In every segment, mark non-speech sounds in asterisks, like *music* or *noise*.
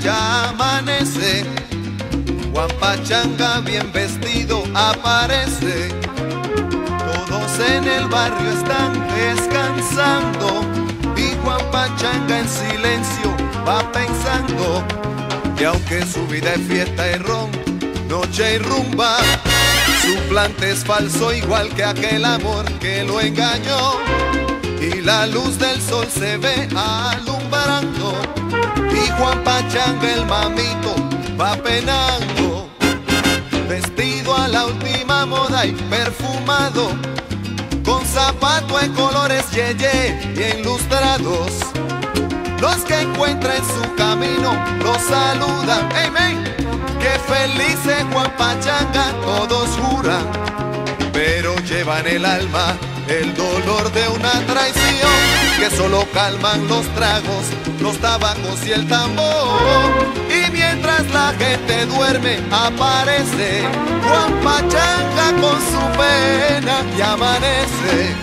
Ya amanece. Juan Pachanga bien vestido aparece. Todos en el barrio están descansando. Y Juan Pachanga en silencio va pensando que aunque su vida es fiesta y ron, noche y rumba, su plante es falso igual que aquel amor que lo engañó. Y la luz del sol se ve y Juan Pachanga el mamito va penando, vestido a la última moda y perfumado, con zapato en colores yeye y ilustrados. Los que encuentra en su camino los saludan, hey, que feliz es Juan Pachanga, todos juran, pero llevan el alma el dolor de una traición que solo calman los tragos, los tabacos y el tambor. Y mientras la gente duerme, aparece Juan Pachanga con su pena y amanece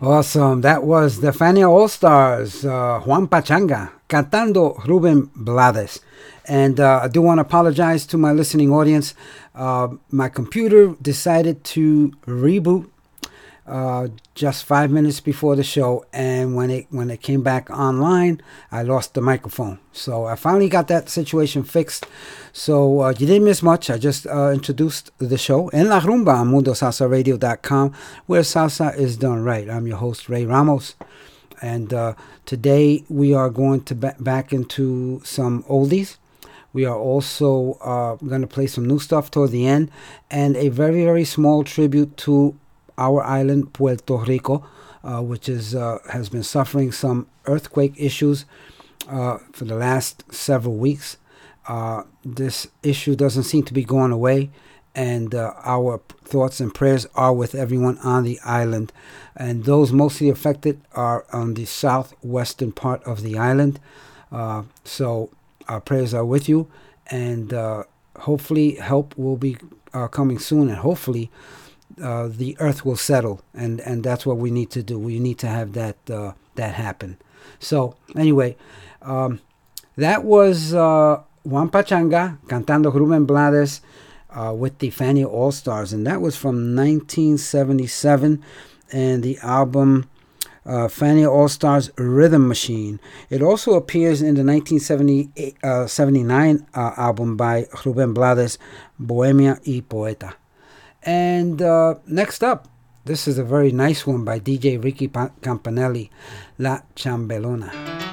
Awesome. That was the Fania All Stars, uh, Juan Pachanga, cantando Ruben Blades. And uh, I do want to apologize to my listening audience. Uh, my computer decided to reboot uh, just five minutes before the show, and when it when it came back online, I lost the microphone. So I finally got that situation fixed. So uh, you didn't miss much. I just uh, introduced the show in La Rumba on MundoSalsaRadio.com, where salsa is done right. I'm your host Ray Ramos, and uh, today we are going to ba- back into some oldies. We are also uh, going to play some new stuff toward the end, and a very very small tribute to our island, Puerto Rico, uh, which is uh, has been suffering some earthquake issues uh, for the last several weeks. Uh, this issue doesn't seem to be going away, and uh, our thoughts and prayers are with everyone on the island. And those mostly affected are on the southwestern part of the island. Uh, so our prayers are with you, and hopefully help will be coming soon, and hopefully uh, the earth will settle, and and that's what we need to do. We need to have that uh, that happen. So anyway, um, that was uh, Juan Pachanga cantando Ruben Blades uh, with the Fania All Stars, and that was from 1977, and the album. Uh, Fania All Stars Rhythm Machine. It also appears in the 1979 uh, album by Ruben Blades, Bohemia y Poeta. And uh, next up, this is a very nice one by DJ Ricky Campanelli, La Chambelona.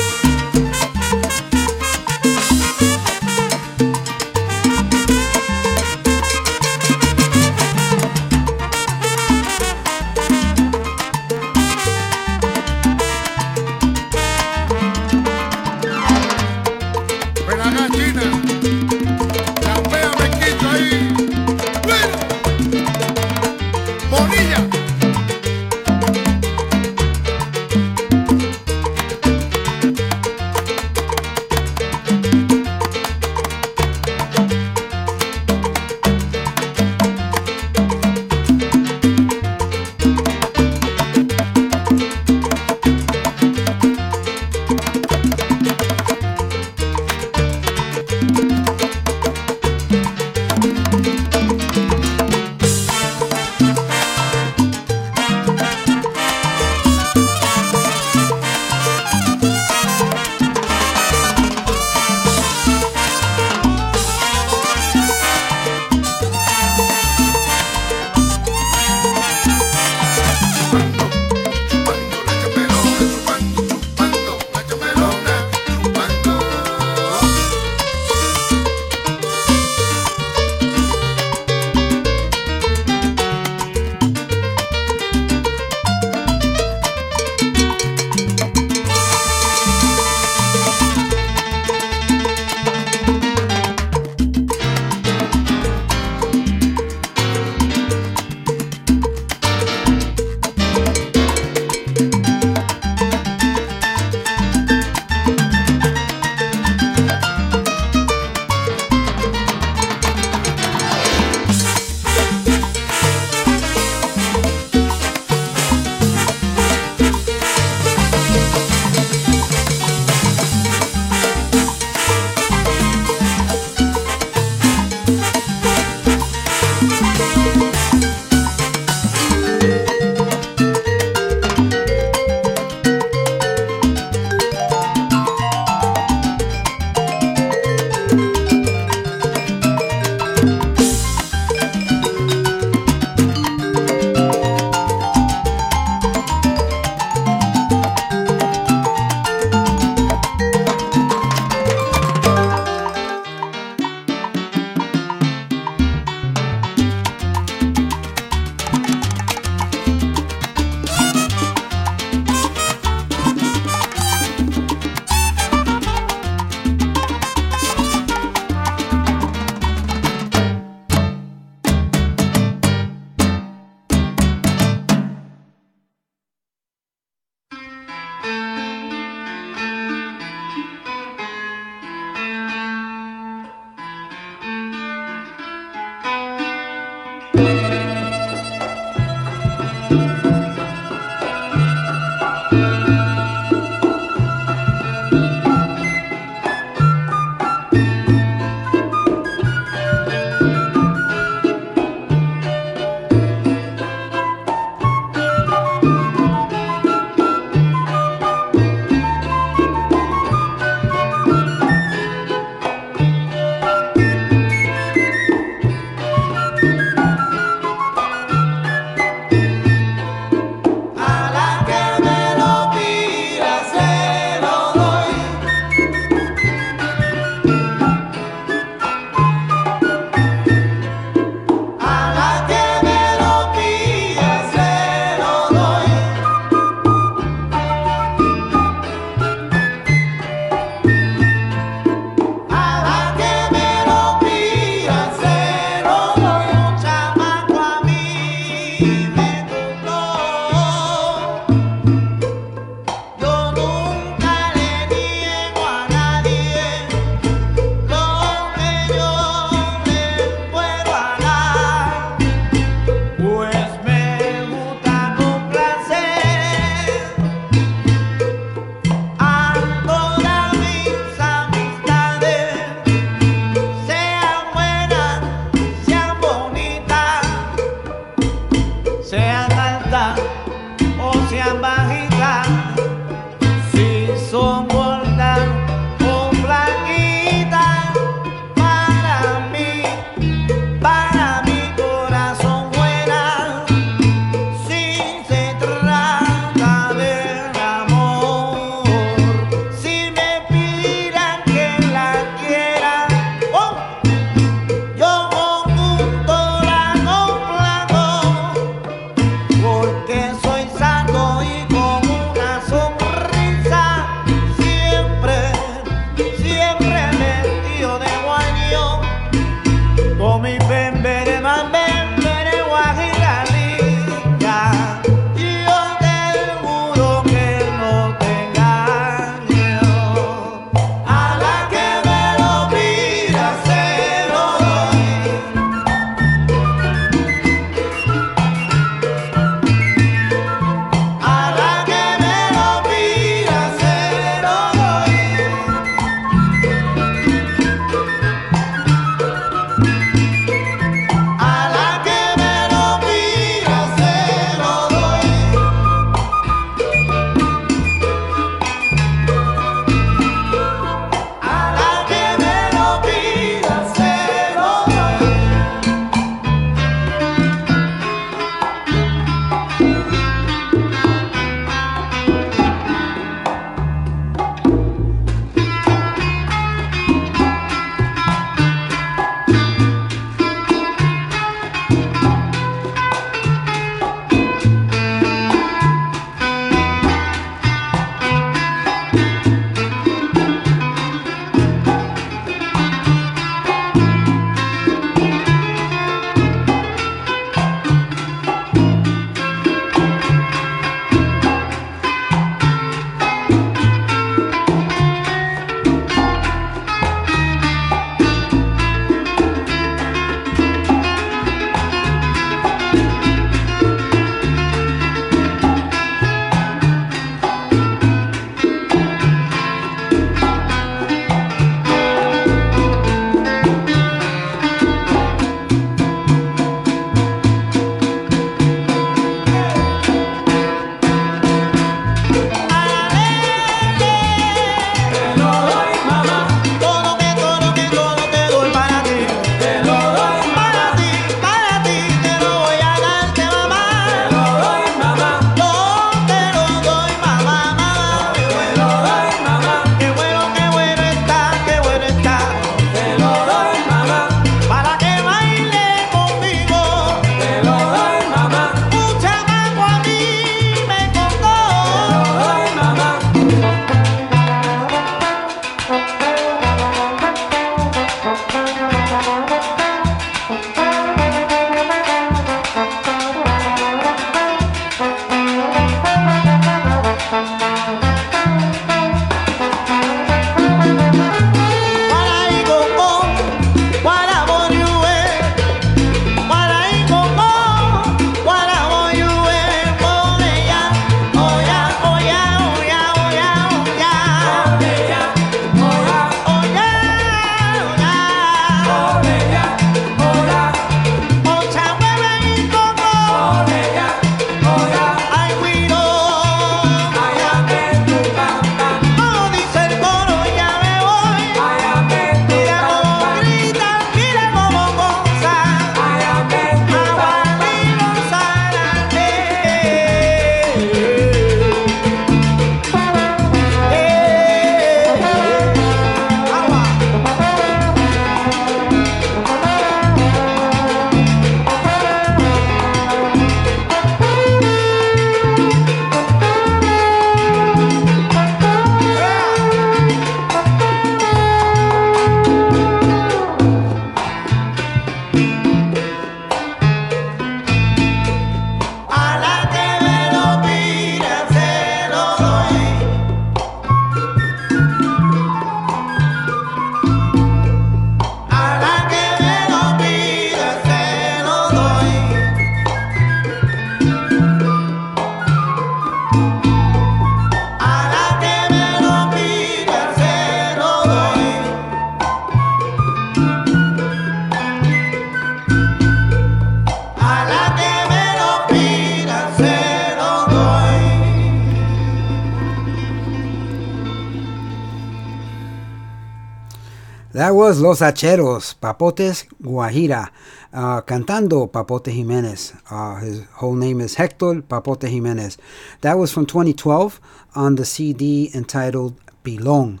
Los Hacheros, Papotes Guajira, uh, cantando Papote Jimenez. Uh, his whole name is Hector Papote Jimenez. That was from 2012 on the CD entitled Pilón.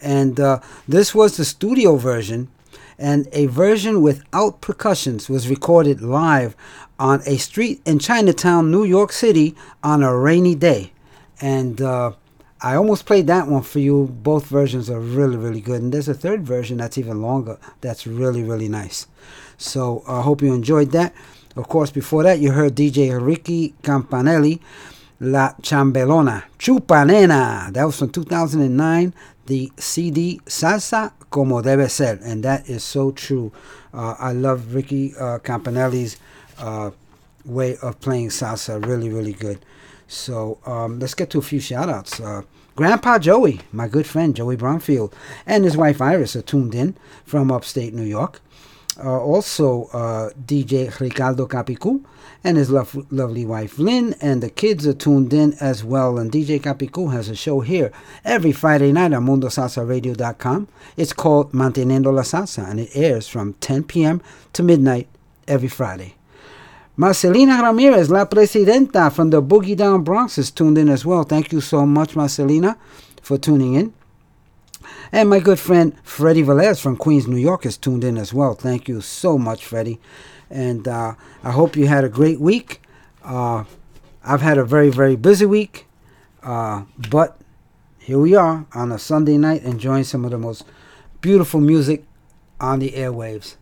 And uh, this was the studio version, and a version without percussions was recorded live on a street in Chinatown, New York City on a rainy day. And uh, I almost played that one for you. Both versions are really, really good. And there's a third version that's even longer. That's really, really nice. So I uh, hope you enjoyed that. Of course, before that, you heard DJ Ricky Campanelli, La Chambelona, Chupanena. That was from 2009, the CD Salsa Como Debe Ser. And that is so true. Uh, I love Ricky uh, Campanelli's uh, way of playing salsa. Really, really good. So um, let's get to a few shout outs. Uh, Grandpa Joey, my good friend Joey Bromfield, and his wife Iris are tuned in from upstate New York. Uh, also, uh, DJ Ricardo Capicu and his lo- lovely wife Lynn, and the kids are tuned in as well. And DJ Capicu has a show here every Friday night on MundoSalsaRadio.com. It's called Manteniendo la Salsa, and it airs from 10 p.m. to midnight every Friday. Marcelina Ramirez, La Presidenta from the Boogie Down Bronx, is tuned in as well. Thank you so much, Marcelina, for tuning in. And my good friend Freddie Velez from Queens, New York, is tuned in as well. Thank you so much, Freddie. And uh, I hope you had a great week. Uh, I've had a very, very busy week. Uh, but here we are on a Sunday night enjoying some of the most beautiful music on the airwaves.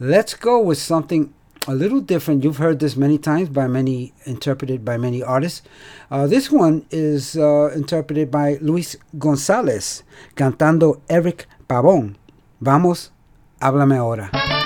Let's go with something a little different. You've heard this many times by many, interpreted by many artists. Uh, this one is uh, interpreted by Luis González, cantando Eric Pavón. Vamos, háblame ahora.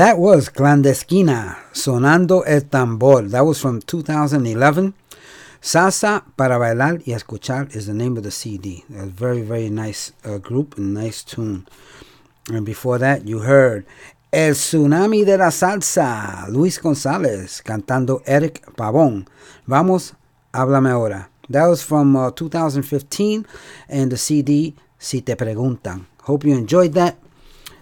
That was Clandestina, Sonando el Tambor. That was from 2011. Salsa para bailar y escuchar is the name of the CD. A very, very nice uh, group and nice tune. And before that, you heard El Tsunami de la Salsa, Luis González, cantando Eric Pavón. Vamos, háblame ahora. That was from uh, 2015 and the CD Si Te Preguntan. Hope you enjoyed that.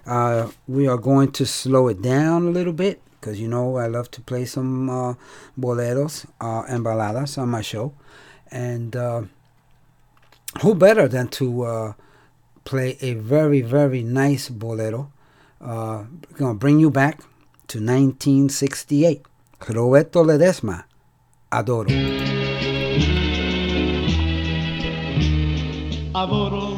Uh, we are going to slow it down a little bit because you know I love to play some uh, boleros uh, and baladas on my show. And uh, who better than to uh, play a very, very nice bolero? Uh, to bring you back to 1968. Roberto Ledesma, Adoro. Adoro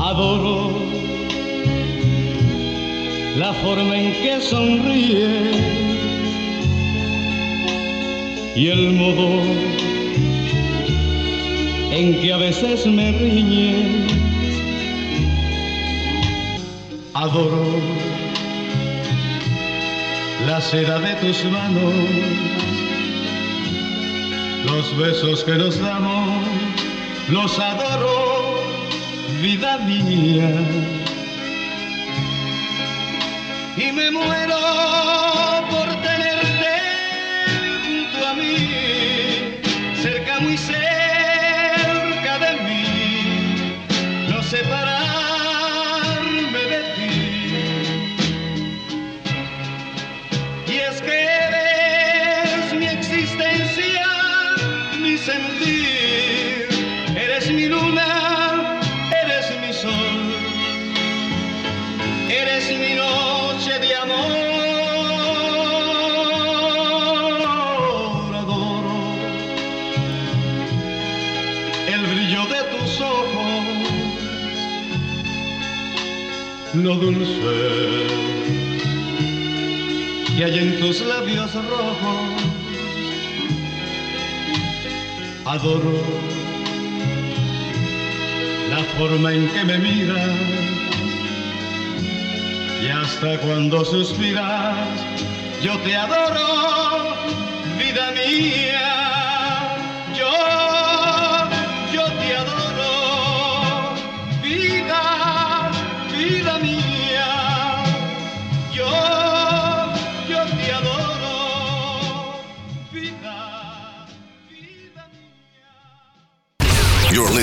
Adoro la forma en que sonríe y el modo en que a veces me riñe. Adoro la seda de tus manos, los besos que nos damos, los adoro, vida mía y me muero por tenerte junto a mí, cerca, muy cerca de mí, no separarme lo dulce que hay en tus labios rojos. Adoro la forma en que me miras y hasta cuando suspiras, yo te adoro, vida mía.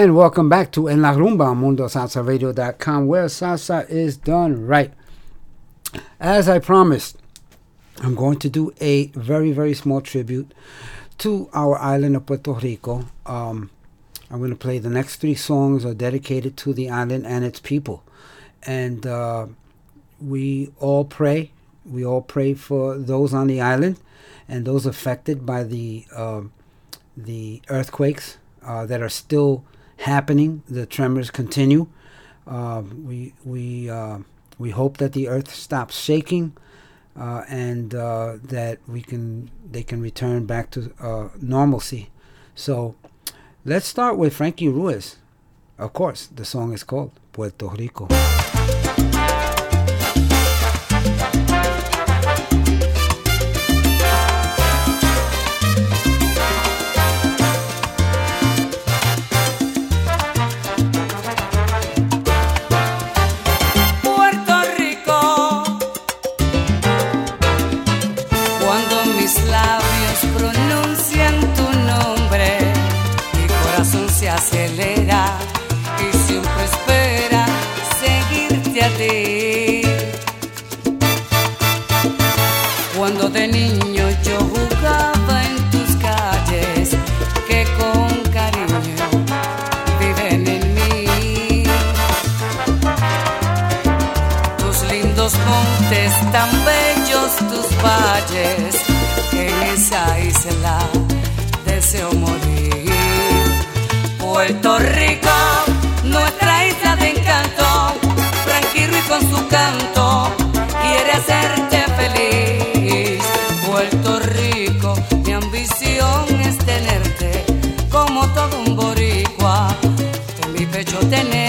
And welcome back to En La Rumba MundoSalsaRadio.com, where salsa is done right. As I promised, I'm going to do a very, very small tribute to our island of Puerto Rico. Um, I'm going to play the next three songs are dedicated to the island and its people. And uh, we all pray. We all pray for those on the island and those affected by the uh, the earthquakes uh, that are still happening. The tremors continue. Uh, we we uh, we hope that the earth stops shaking uh, and uh, that we can they can return back to uh, normalcy. So let's start with Frankie Ruiz. Of course, the song is called Puerto Rico. tan bellos tus valles, en esa isla deseo morir. Puerto Rico, nuestra isla de encanto, tranquilo y con su canto, quiere hacerte feliz. Puerto Rico, mi ambición es tenerte como todo un boricua, en mi pecho tener.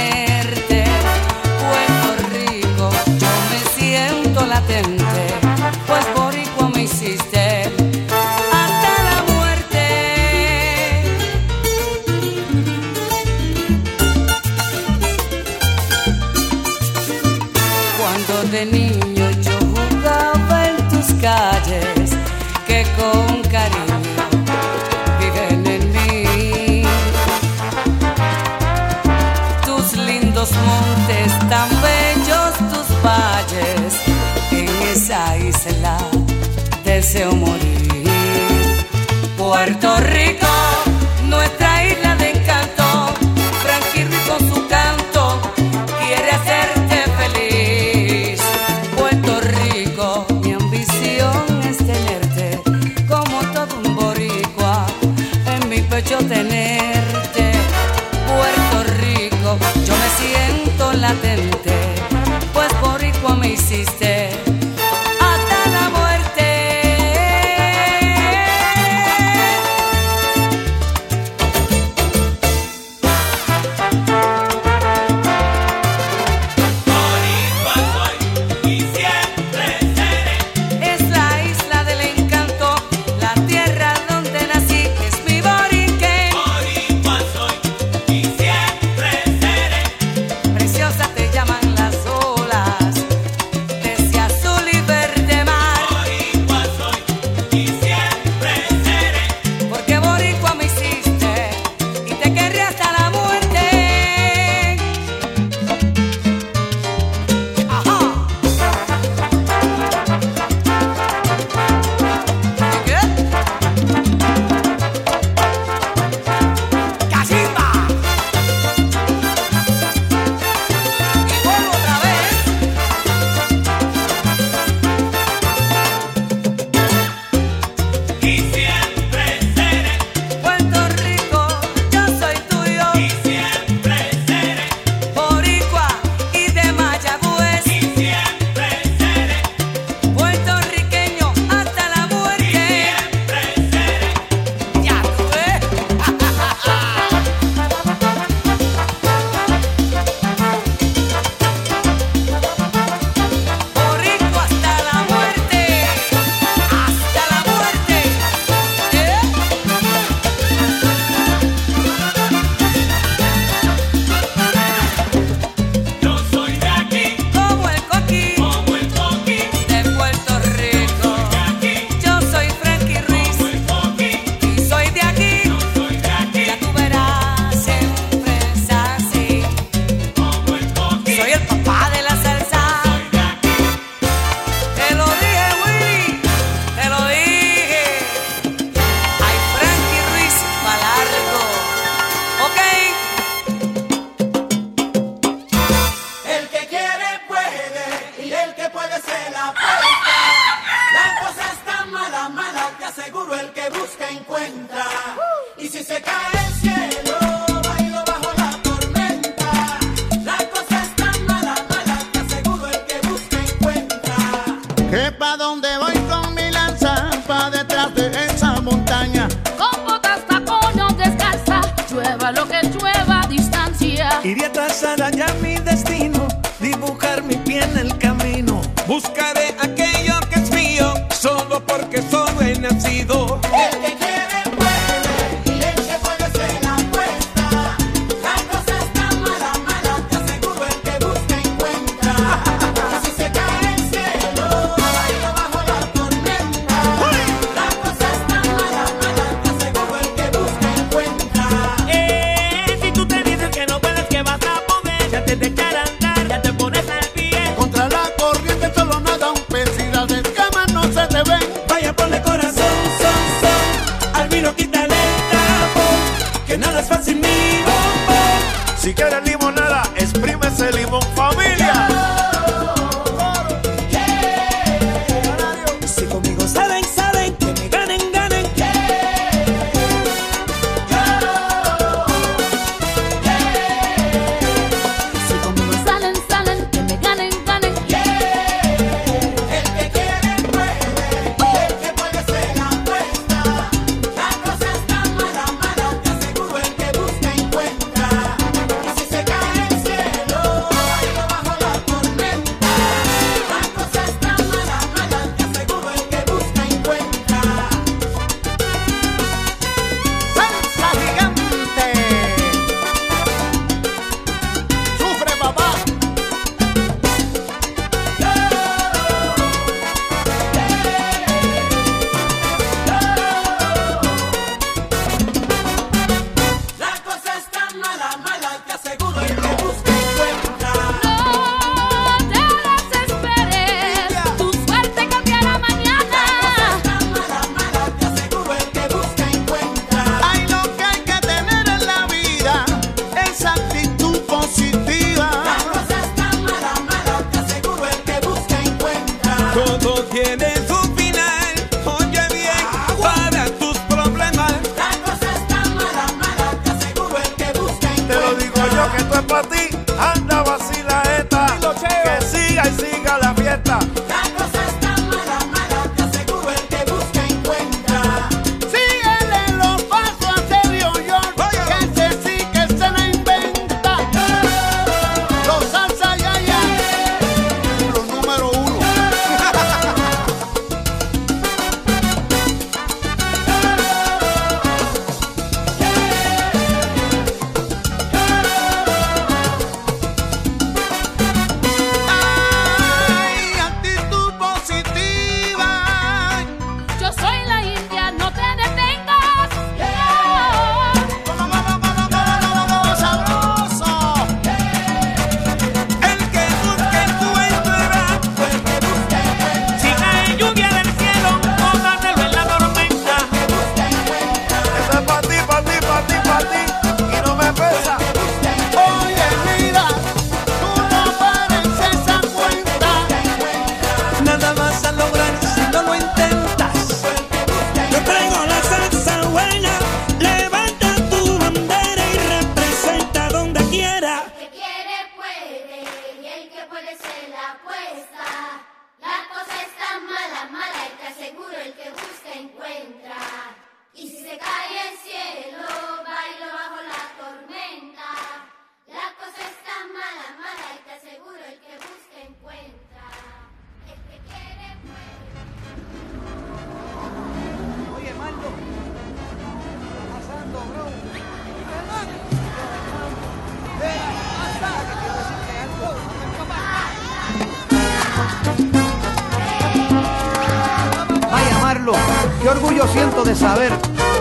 Vaya Marlo, qué orgullo siento de saber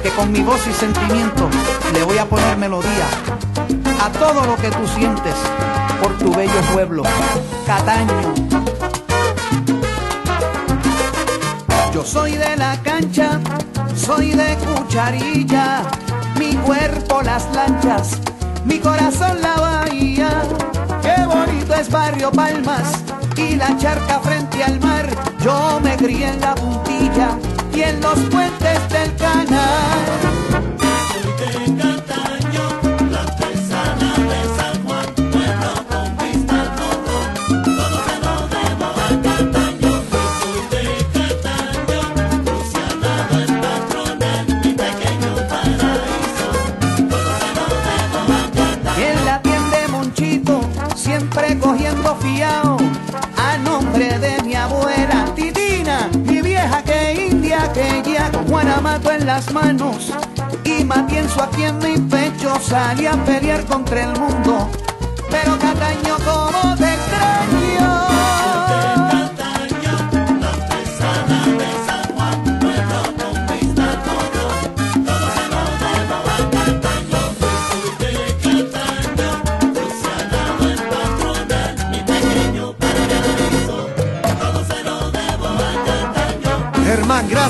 que con mi voz y sentimiento le voy a poner melodía a todo lo que tú sientes por tu bello pueblo, Cataño. Yo soy de la cancha, soy de cucharilla, mi cuerpo las lanchas, mi corazón la bahía. Es Barrio Palmas y la charca frente al mar. Yo me crié en la puntilla y en los puentes del canal. Guanamato en las manos. Y matienzo aquí en mi pecho, salí a pelear contra el mundo. Pero Cataño, como te extraño.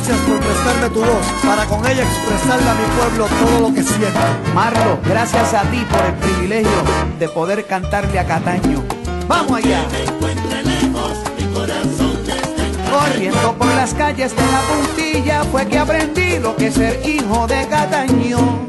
Gracias por prestarme tu voz para con ella expresarle a mi pueblo todo lo que siento. Marlo, gracias a ti por el privilegio de poder cantarle a Cataño. ¡Vamos allá! Corriendo por las calles de la puntilla fue que aprendí lo que es ser hijo de Cataño.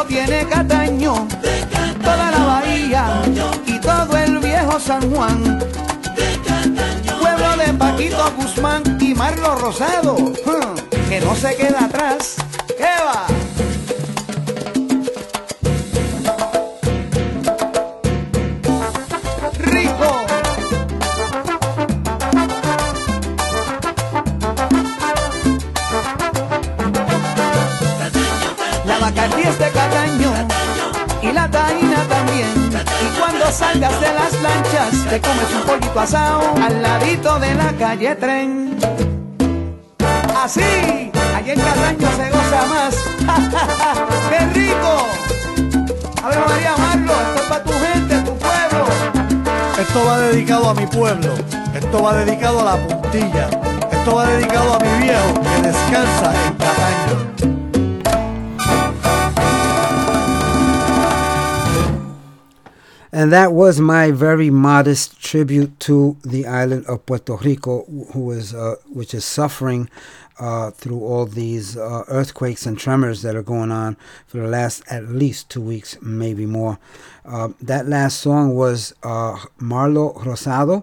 Tiene Cataño, toda la bahía y todo el viejo San Juan. Pueblo de Paquito Guzmán y Marlo Rosado, que no se queda atrás. Te comes un pollito asado al ladito de la calle tren. Así, allí en Cataño se goza más. *laughs* ¡Qué rico! Ave María Marlo, esto es para tu gente, tu pueblo. Esto va dedicado a mi pueblo, esto va dedicado a la puntilla, esto va dedicado a mi viejo que descansa en Cataño. And that was my very modest tribute to the island of Puerto Rico, who is, uh, which is suffering uh, through all these uh, earthquakes and tremors that are going on for the last at least two weeks, maybe more. Uh, that last song was uh, Marlo Rosado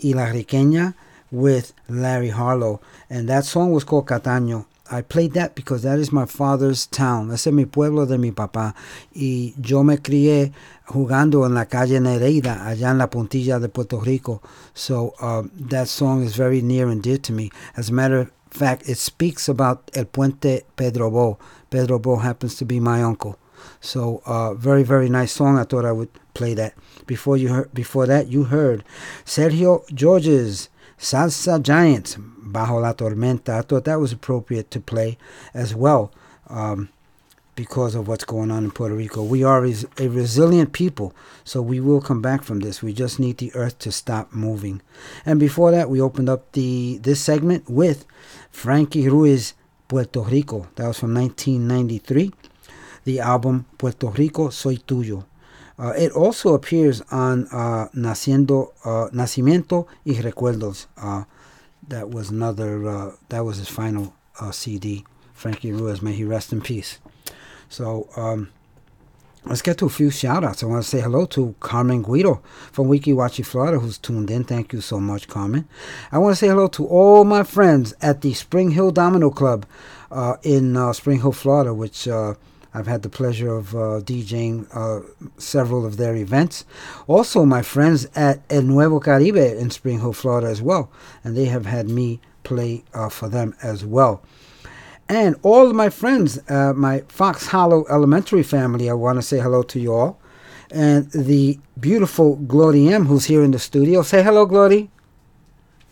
y La Riqueña with Larry Harlow, and that song was called Cataño. I played that because that is my father's town. Ese es mi pueblo de mi papá. Y yo me crié jugando en la calle Nereida, allá en la puntilla de Puerto Rico. So um, that song is very near and dear to me. As a matter of fact, it speaks about El Puente Pedro Bo. Pedro Bo happens to be my uncle. So uh, very very nice song. I thought I would play that. Before you heard, before that you heard Sergio George's Salsa Giants, Bajo la Tormenta. I thought that was appropriate to play as well um, because of what's going on in Puerto Rico. We are res- a resilient people, so we will come back from this. We just need the earth to stop moving. And before that, we opened up the this segment with Frankie Ruiz, Puerto Rico. That was from 1993. The album Puerto Rico Soy Tuyo. Uh, it also appears on uh, Naciendo, uh, Nacimiento y Recuerdos. Uh, that was another. Uh, that was his final uh, CD. Frankie Ruiz, may he rest in peace. So um, let's get to a few shout outs. I want to say hello to Carmen Guido from Weeki Wachee, Florida, who's tuned in. Thank you so much, Carmen. I want to say hello to all my friends at the Spring Hill Domino Club uh, in uh, Spring Hill, Florida, which uh, I've had the pleasure of uh, DJing uh, several of their events. Also, my friends at El Nuevo Caribe in Spring Hill, Florida, as well, and they have had me play uh, for them as well. And all of my friends, uh, my Fox Hollow Elementary family, I want to say hello to you all. And the beautiful Glory M, who's here in the studio. Say hello, Glory.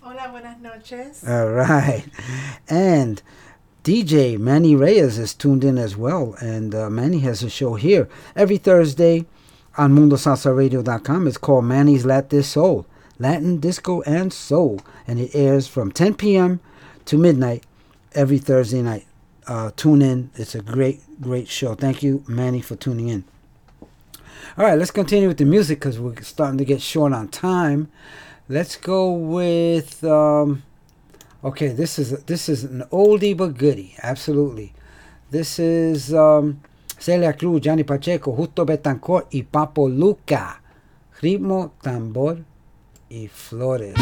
Hola, buenas noches. All right. And DJ Manny Reyes is tuned in as well. And uh, Manny has a show here every Thursday on MundoSalsaRadio.com. It's called Manny's Latin Soul, Latin, Disco, and Soul. And it airs from 10 p.m. to midnight every Thursday night. Uh, tune in. It's a great, great show. Thank you, Manny, for tuning in. All right, let's continue with the music because we're starting to get short on time. Let's go with. Um, okay, this is this is an oldie but goodie. Absolutely, this is um, Celia Cruz, Johnny Pacheco, Justo Betancourt y Papo Lucca. Ritmo, tambor y flores.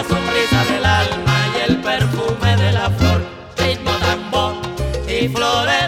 La sonrisa del alma y el perfume de la flor. Ritmo tambor y flores,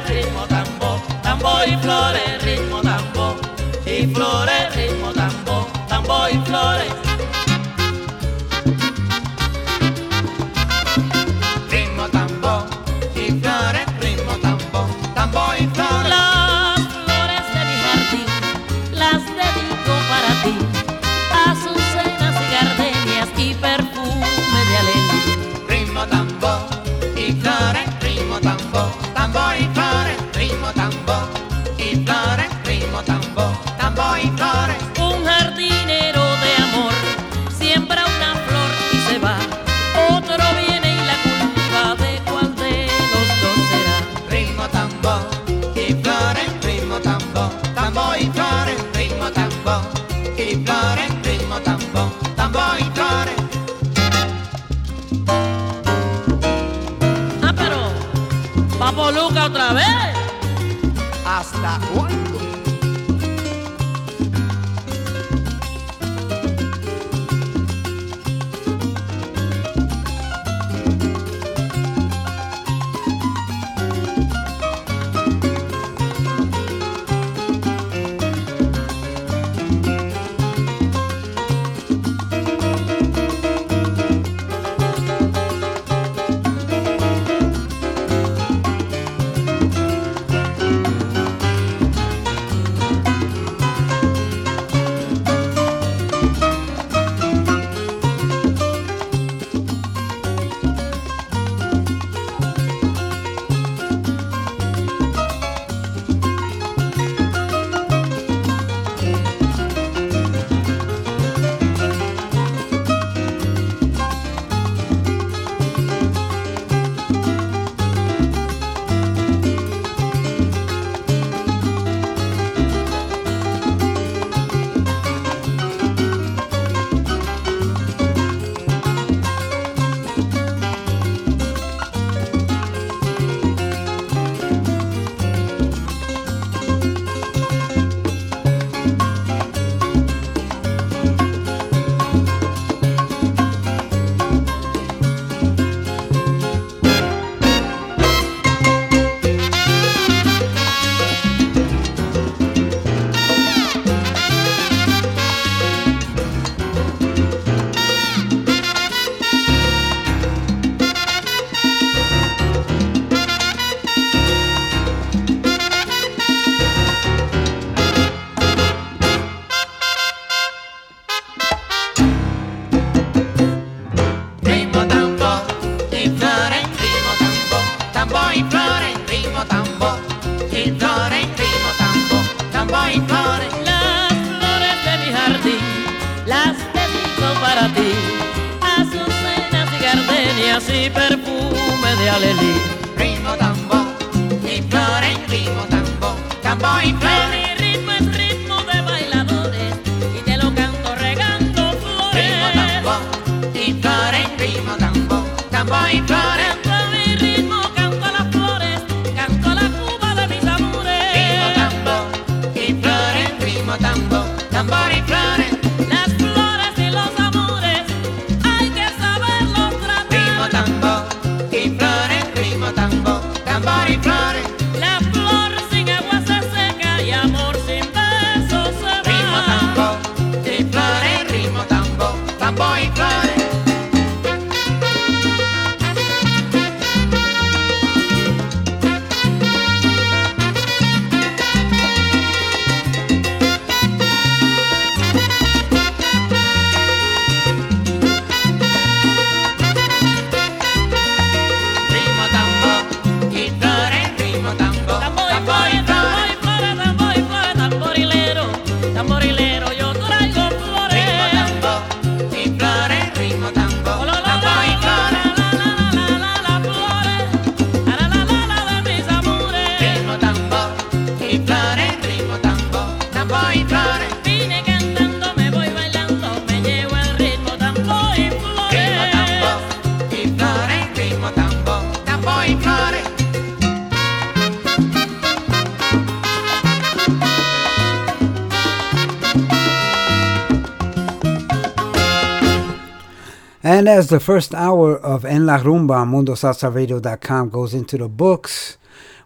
And as the first hour of En La Rumba on MundoSalsaRadio.com goes into the books,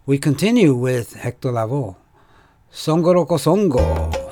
we continue with Hector Lavoe, Songoro Cosongo.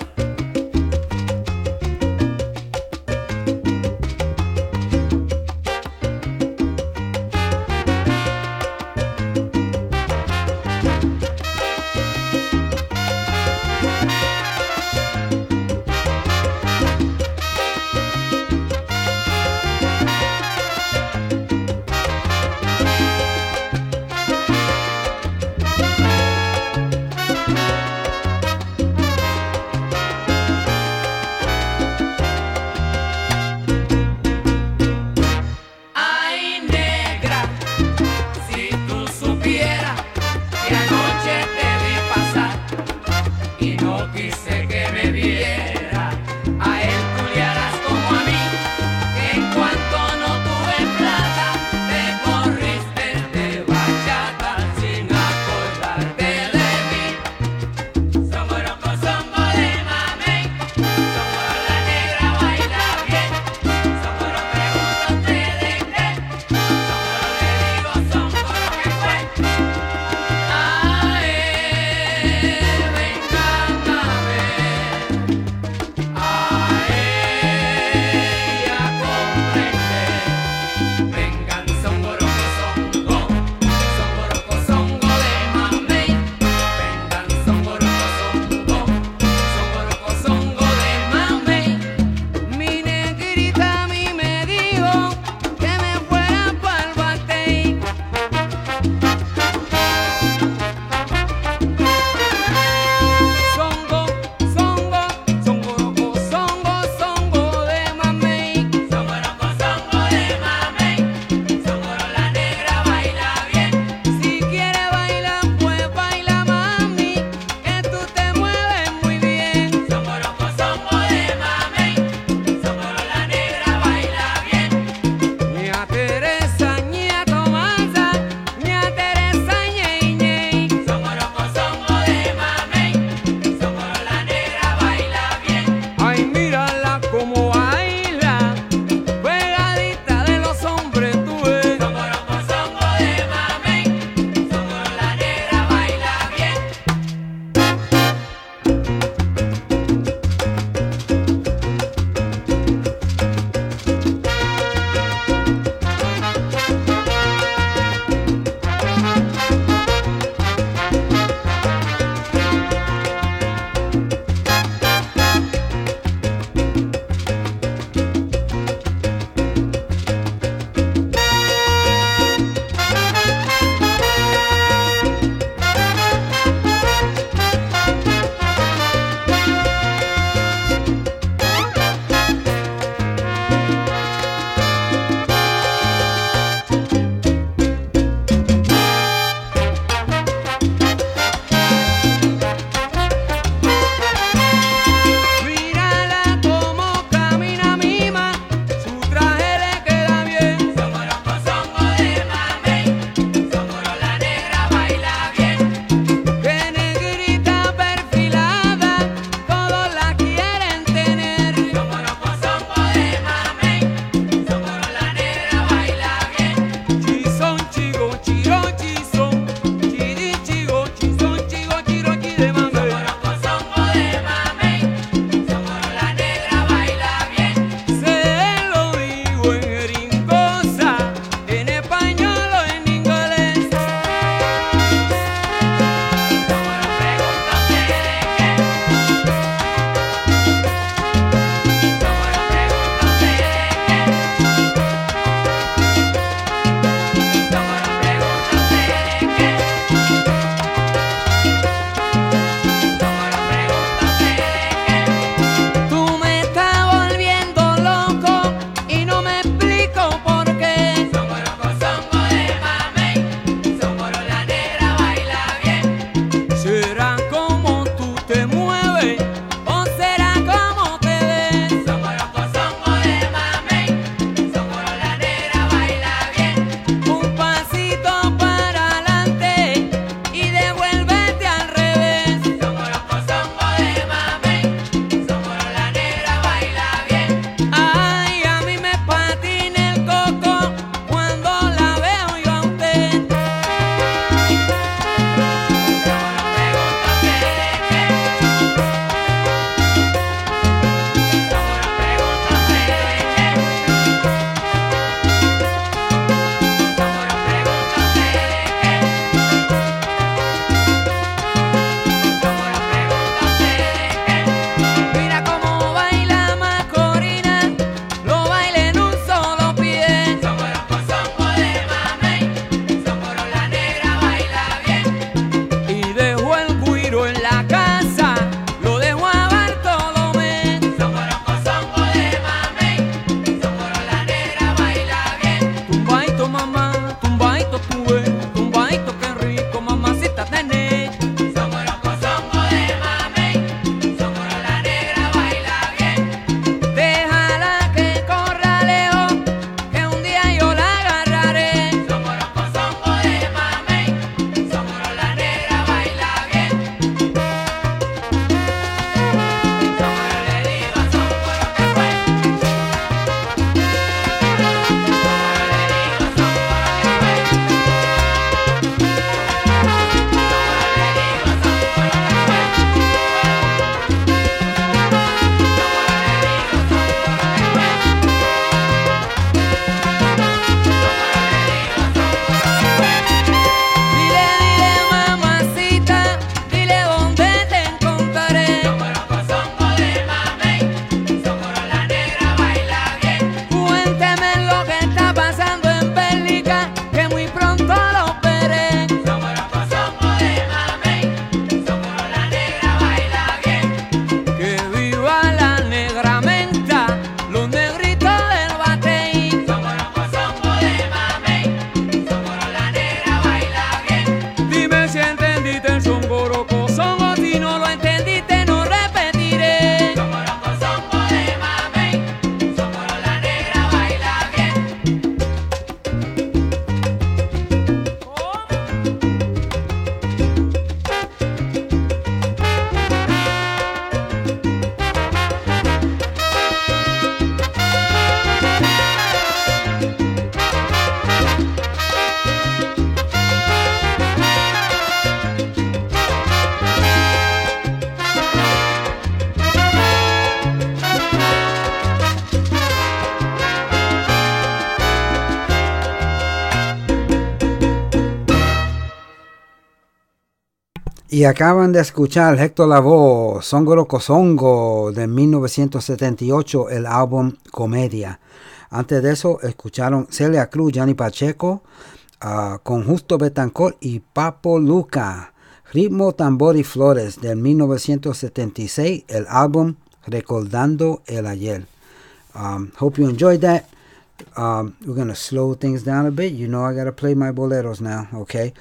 Y acaban de escuchar Héctor Lavoe, Songoro Kosongo de 1978, el álbum Comedia. Antes de eso escucharon Celia Cruz, Gianni Pacheco, ah, con Justo Betancourt y Papo Luca. Ritmo Tambor y Flores del 1976, el álbum Recordando el Ayer. Um, hope you enjoyed that. Um, we're going to slow things down a bit. You know, I got to play my boleros now, okay?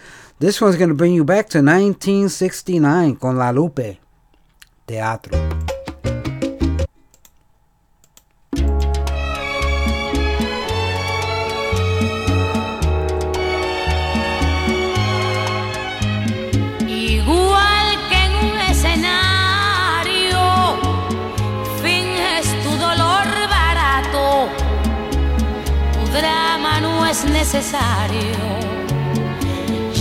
This one's gonna bring you back to 1969 con La Lupe. Teatro. Igual que en un escenario, fin es tu dolor barato, tu drama no es necesario.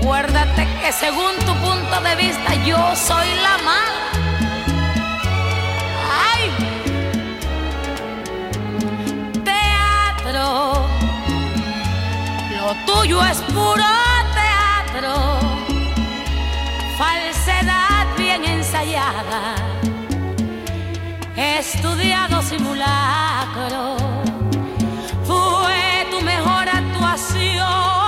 Acuérdate que según tu punto de vista yo soy la mala. ¡Ay! Teatro, lo tuyo es puro teatro, falsedad bien ensayada estudiado simulacro. Fue tu mejor actuación,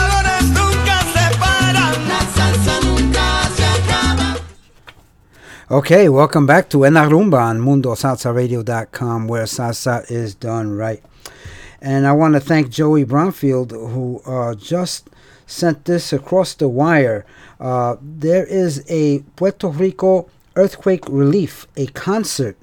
Okay, welcome back to En La Rumba on MundoSalsaRadio.com, where salsa is done right. And I want to thank Joey Bromfield, who uh, just sent this across the wire. Uh, there is a Puerto Rico earthquake relief, a concert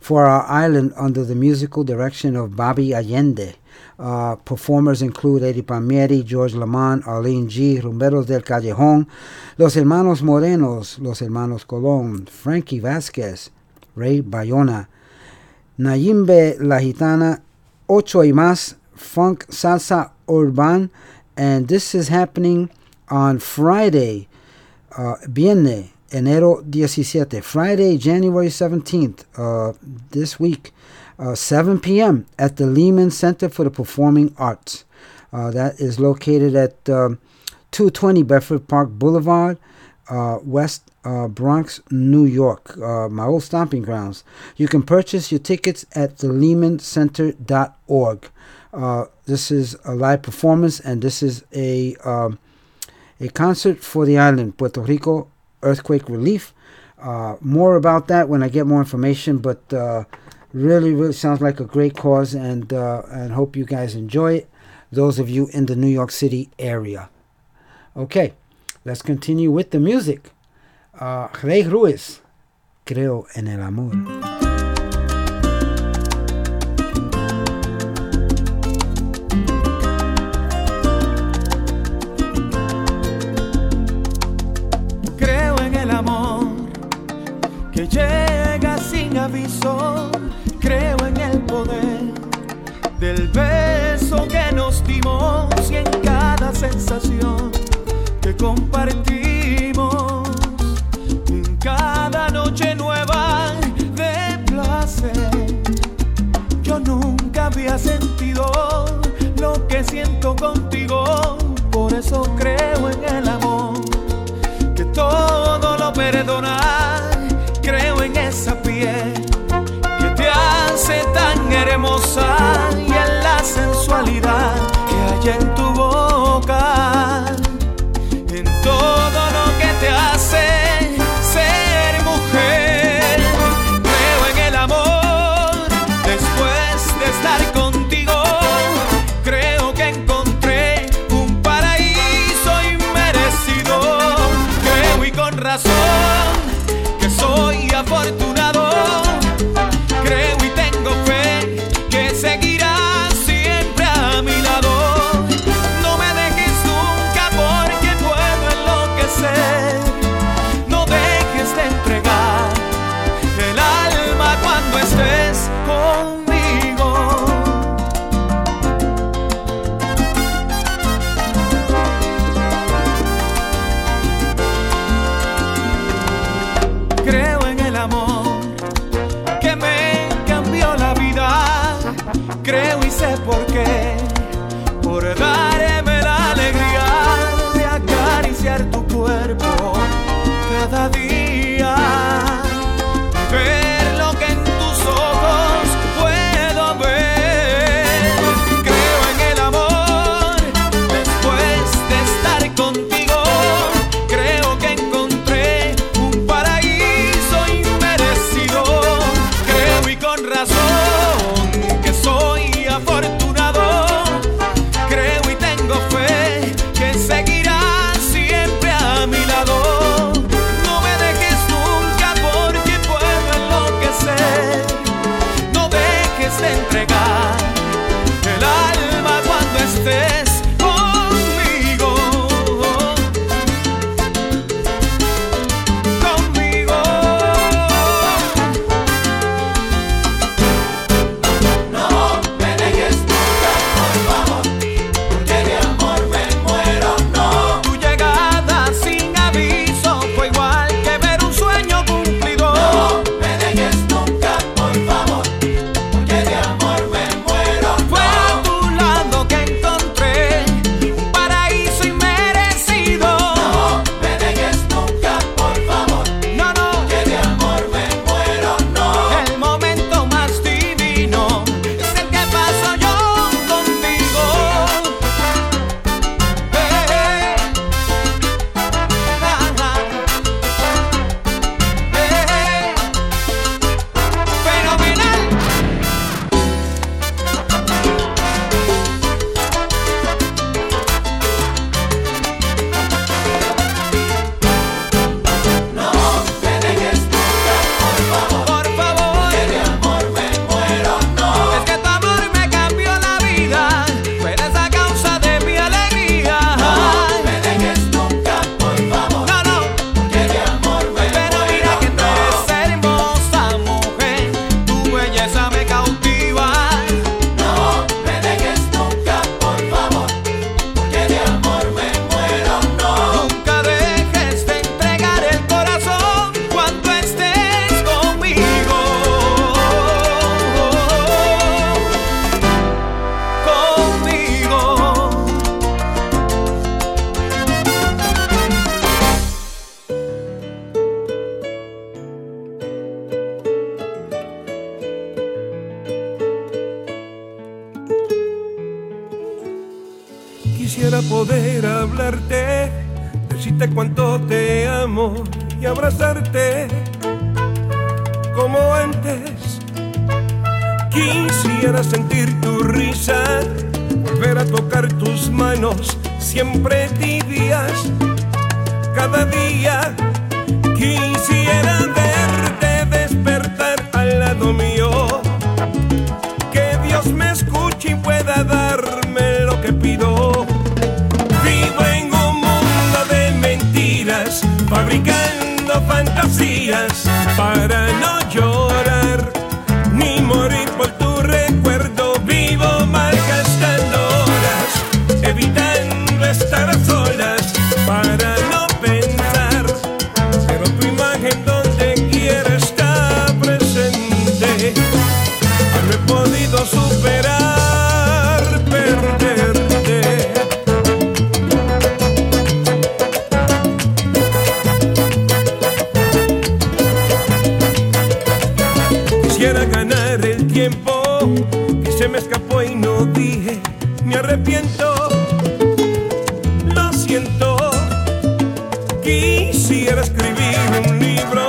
for our island under the musical direction of Bobby Allende. Uh, performers include Eddie Palmieri, George Lamond, Arlene G., Rumberos del Callejón, Los Hermanos Morenos, Los Hermanos Colón, Frankie Vasquez, Ray Bayona, Nayimbe La Gitana, Ocho y Más, Funk Salsa Urban, and this is happening on Friday, uh, Viene, enero 17, Friday, January 17th, uh, this week, uh, 7 p.m. at the Lehman Center for the Performing Arts. Uh, that is located at um, 220 Bedford Park Boulevard, uh, West uh, Bronx, New York, uh, my old stomping grounds. You can purchase your tickets at thelehmancenter.org. Uh, this is a live performance, and this is a um, a concert for the island, Puerto Rico earthquake relief. More about that when I get more information, but really, really sounds like a great cause, and uh, and hope you guys enjoy it. Those of you in the New York City area. Okay, let's continue with the music. Uh, Rey Ruiz, creo en el amor. Que llega sin aviso. Y en cada sensación que compartimos. En cada noche nueva de placer. Yo nunca había sentido lo que siento contigo. Por eso creo en el amor que todo lo perdona. Creo en esa piel que te hace tan hermosa y en la sensualidad en tu dice por qué, por dar tiempo que se me escapó y no dije, me arrepiento, lo siento. Quisiera escribir un libro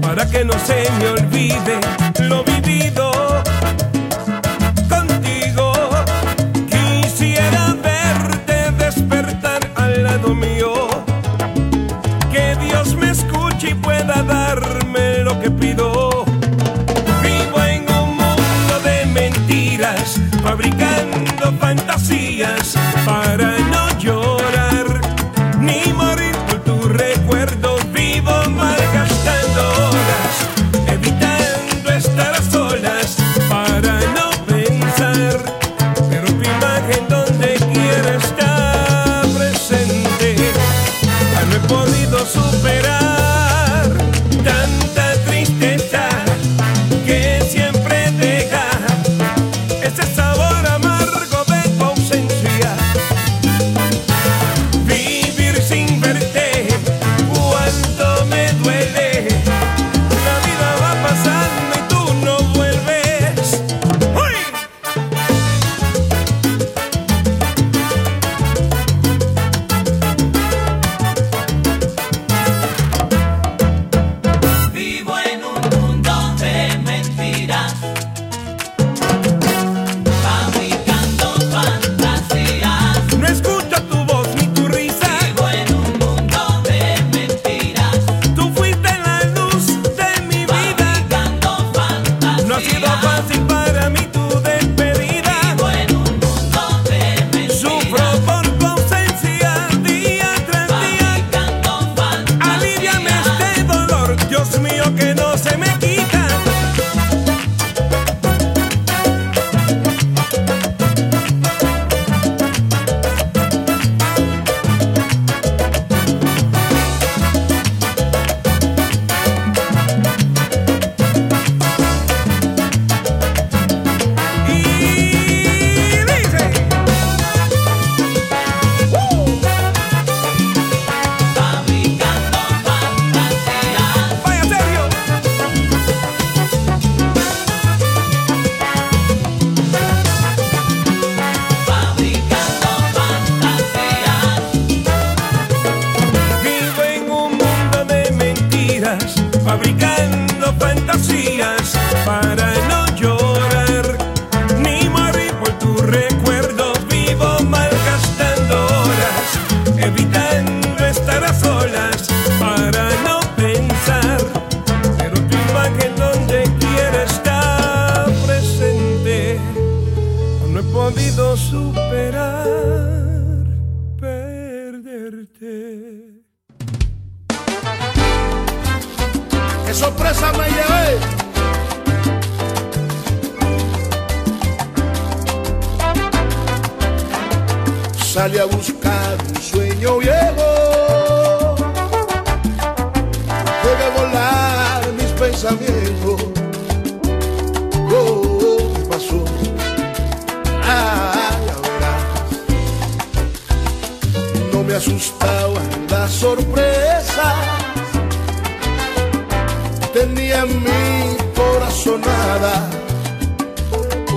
para que no se me olvide lo vivido. fabricando fan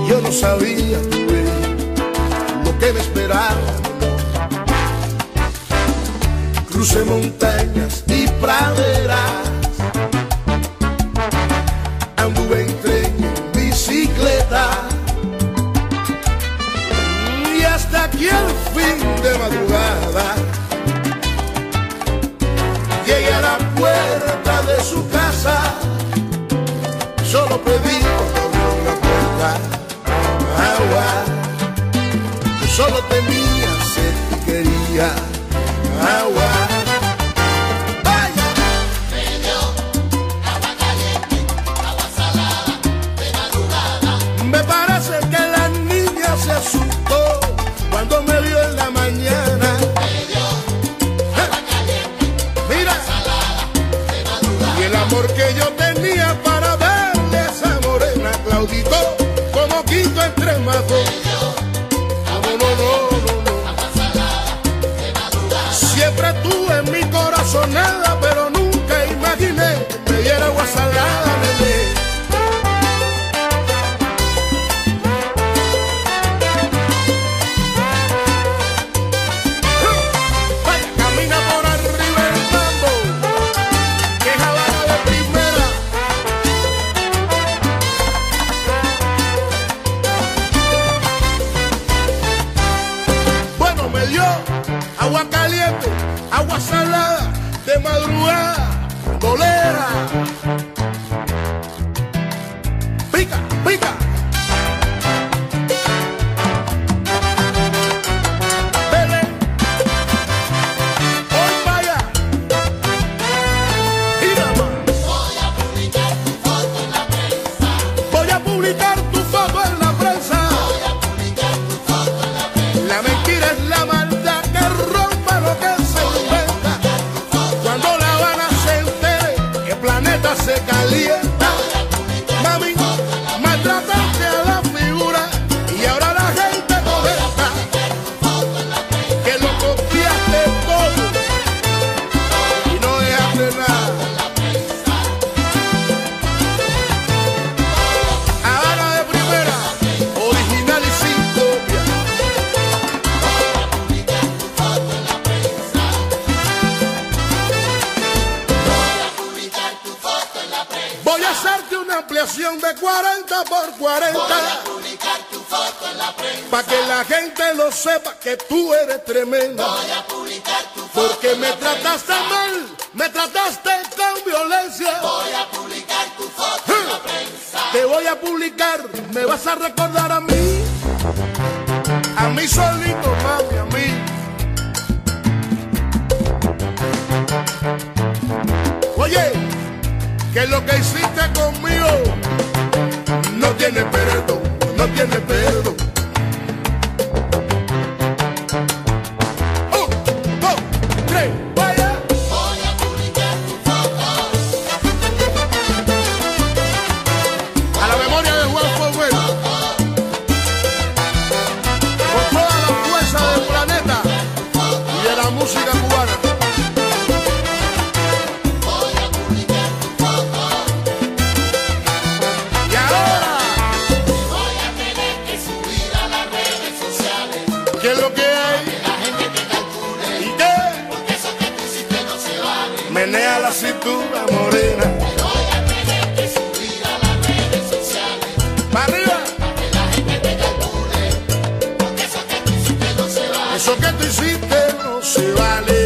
yo no sabía lo que me esperaba. Crucé montañas y praderas, anduve en tren en bicicleta. Y hasta aquí el fin de madrugada. Llegué a la puerta de su casa, solo pedí solo tenía sed y quería agua. ¡Ay! Me dio agua caliente, agua salada, de madrugada. Me parece que la niña se asustó cuando me vio en la mañana. Me dio agua caliente, agua Mira. salada, de madrugada. Y el amor que yo tenía para darle a esa morena, Claudito, como quito entre. menea la cintura morena. Te voy tener que subir a las redes sociales. ¡Para arriba! Para que la gente te calcule. Porque eso que tú hiciste no se vale. Eso que tú hiciste no se vale.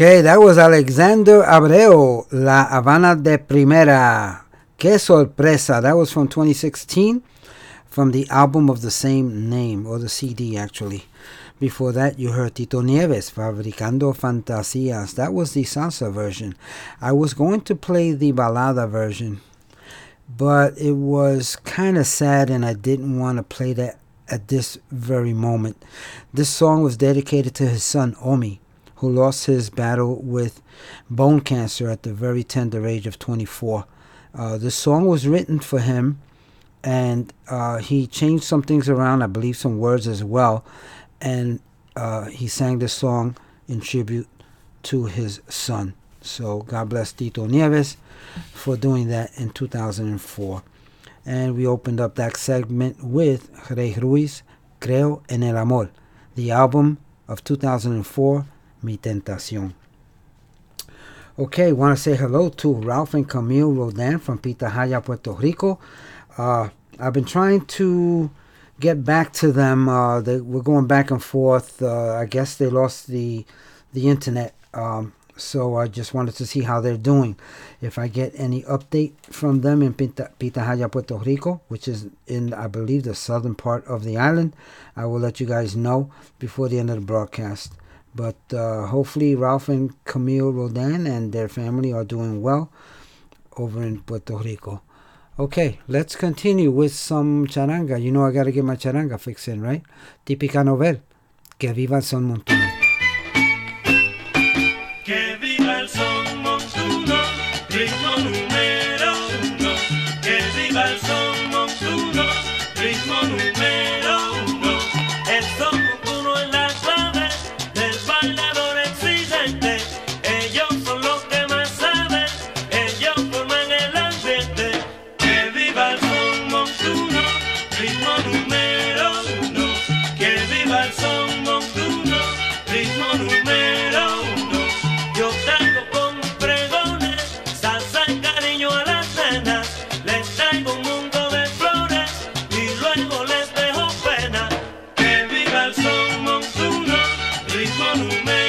Okay, that was Alexander Abreu, La Havana D'Primera. Que sorpresa. That was from 2016 from the album of the same name, or the CD actually. Before that, you heard Tito Nieves, Fabricando Fantasías. That was the salsa version. I was going to play the balada version, but it was kind of sad and I didn't want to play that at this very moment. This song was dedicated to his son, Omi who lost his battle with bone cancer at the very tender age of 24. Uh, the song was written for him, and uh, he changed some things around, I believe some words as well, and uh, he sang this song in tribute to his son. So God bless Tito Nieves for doing that in 2004. And we opened up that segment with Rey Ruiz, Creo en el Amor, the album of 2004 Mi Tentación. Okay, want to say hello to Ralph and Camille Rodan from Pitahaya, Puerto Rico. Uh, I've been trying to get back to them. Uh, they were going back and forth. Uh, I guess they lost the the internet. Um, so I just wanted to see how they're doing. If I get any update from them in Pita, Pitahaya, Puerto Rico, which is in, I believe, the southern part of the island, I will let you guys know before the end of the broadcast. But uh, hopefully, Ralph and Camille Rodan and their family are doing well over in Puerto Rico. Okay, let's continue with some charanga. You know, I got to get my charanga fixed in, right? Típica novel. Que viva el son El son montuno, ritmo número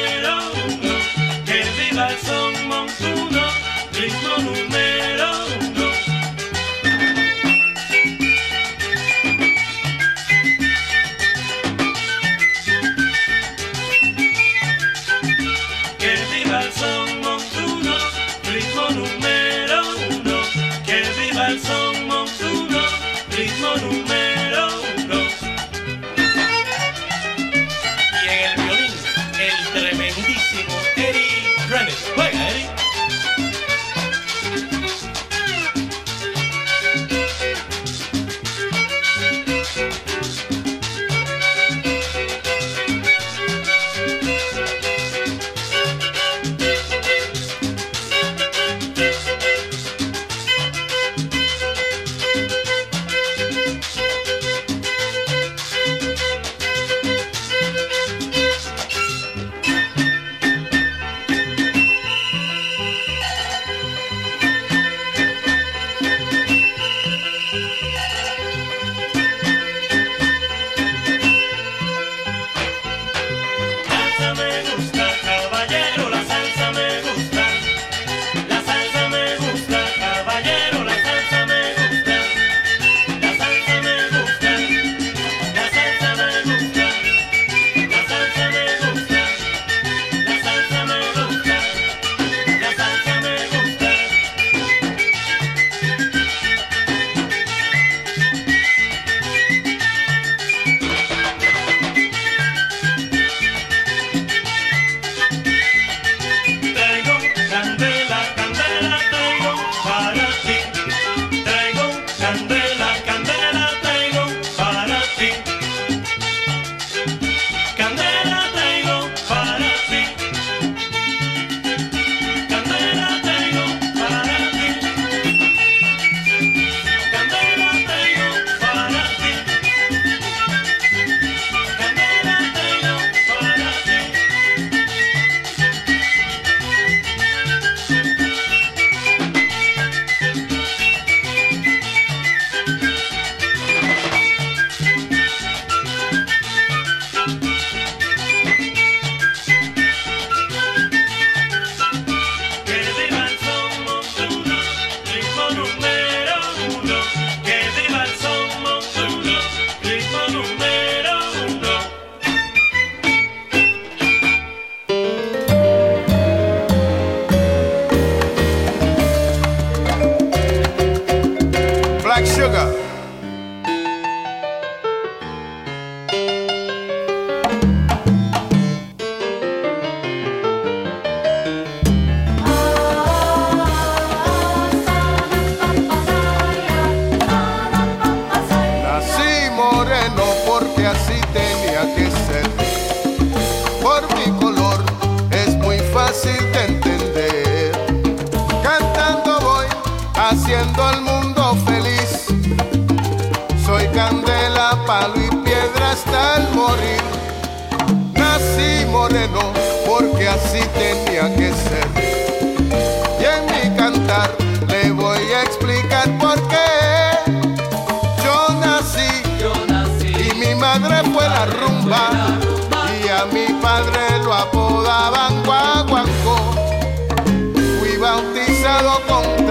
con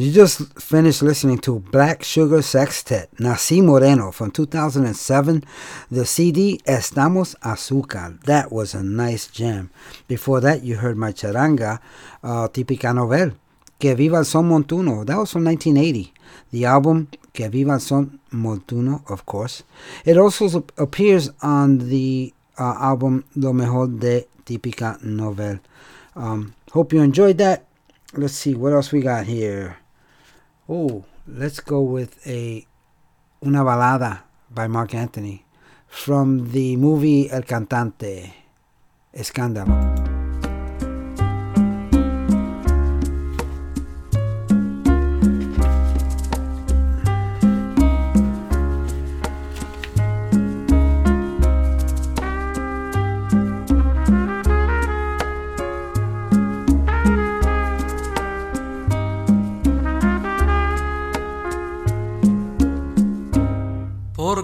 you just finished listening to Black Sugar Sextet, Nací Moreno from 2007, the CD Estamos Azúcar. That was a nice jam. Before that, you heard my charanga, uh, Típica Novel, Que Viva el Son Montuno. That was from 1980. The album Que Viva el Son Montuno, of course. It also appears on the uh, album Lo Mejor de Típica Novel. Um, hope you enjoyed that let's see what else we got here. Oh, let's go with a una balada by Marc Anthony from the movie El Cantante, Escándalo.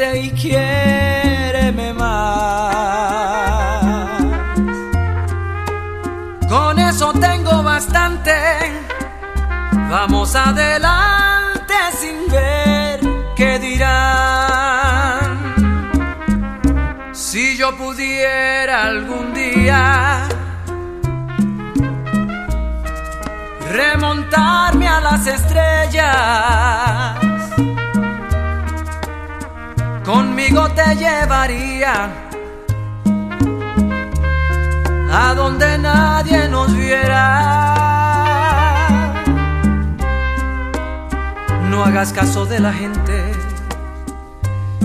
y quiéreme más. Con eso tengo bastante. Vamos adelante sin ver qué dirán. Si yo pudiera algún día remontarme a las estrellas conmigo te llevaría a donde nadie nos viera. No hagas caso de la gente,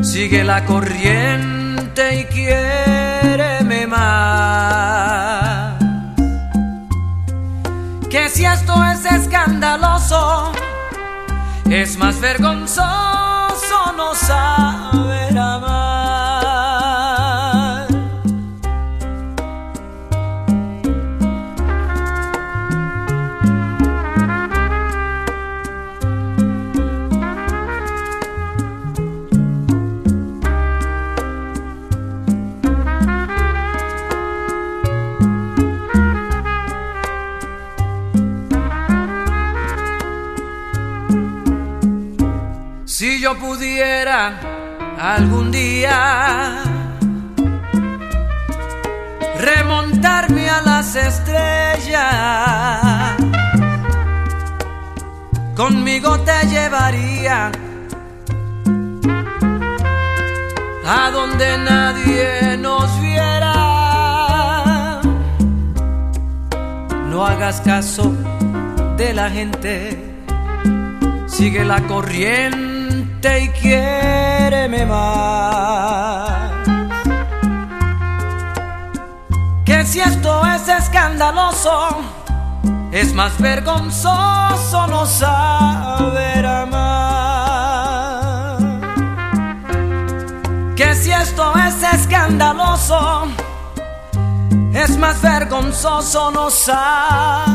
sigue la corriente y quiéreme más. Que si esto es escandaloso, es más vergonzoso no saber yo pudiera algún día remontarme a las estrellas, conmigo te llevaría a donde nadie nos viera. No hagas caso de la gente, sigue la corriente y quiéreme más. Que si esto es escandaloso, es más vergonzoso no saber amar. Que si esto es escandaloso, es más vergonzoso no saber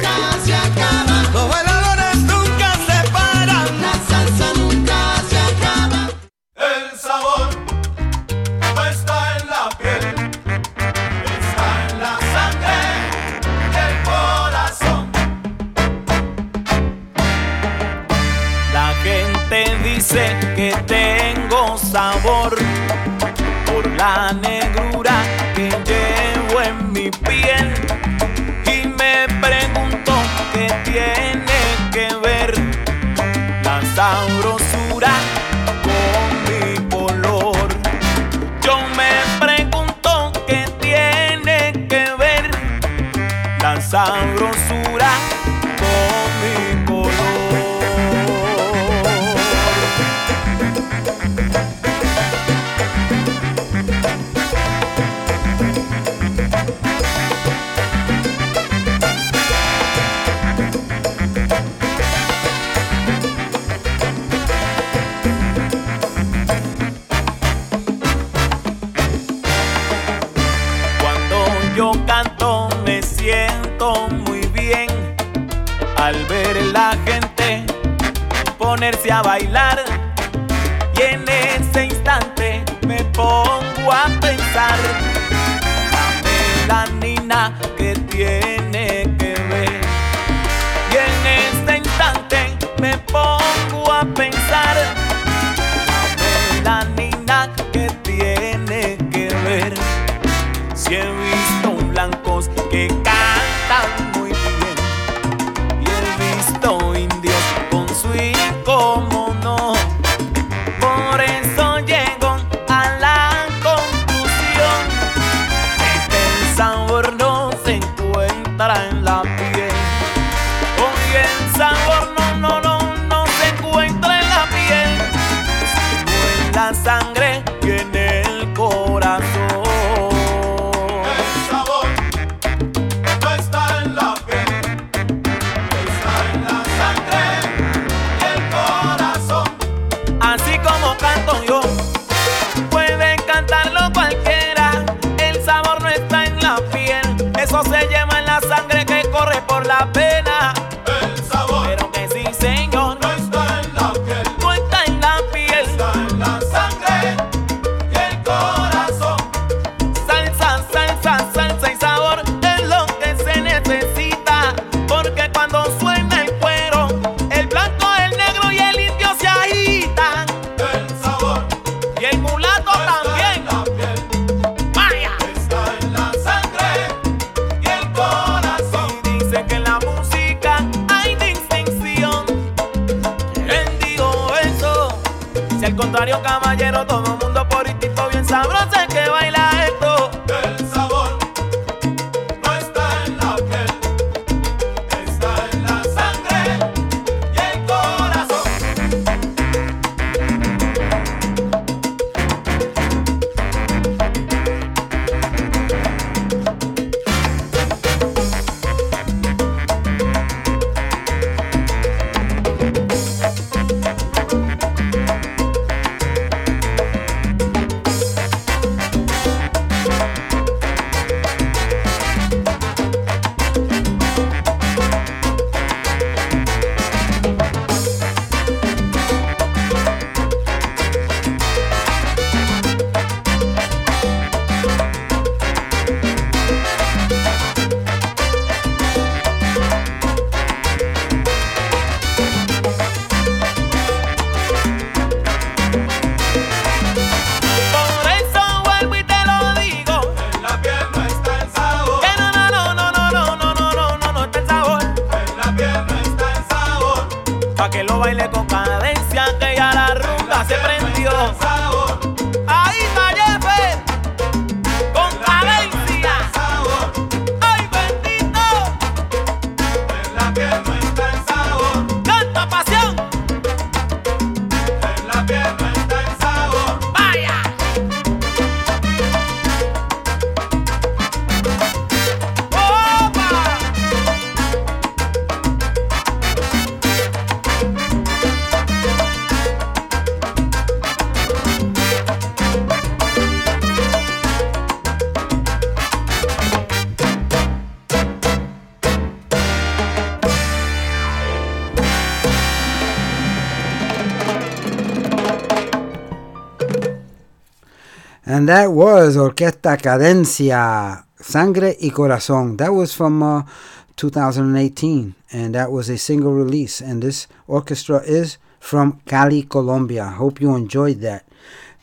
And that was Orquesta Cadencia, Sangre y Corazón. That was from uh, 2018, and that was a single release. And this orchestra is from Cali, Colombia. Hope you enjoyed that.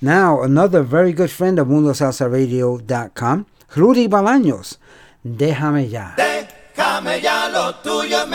Now, another very good friend of MundoSalsaRadio.com, Rudy Balaños. Déjame ya. Déjame ya, lo tuyo.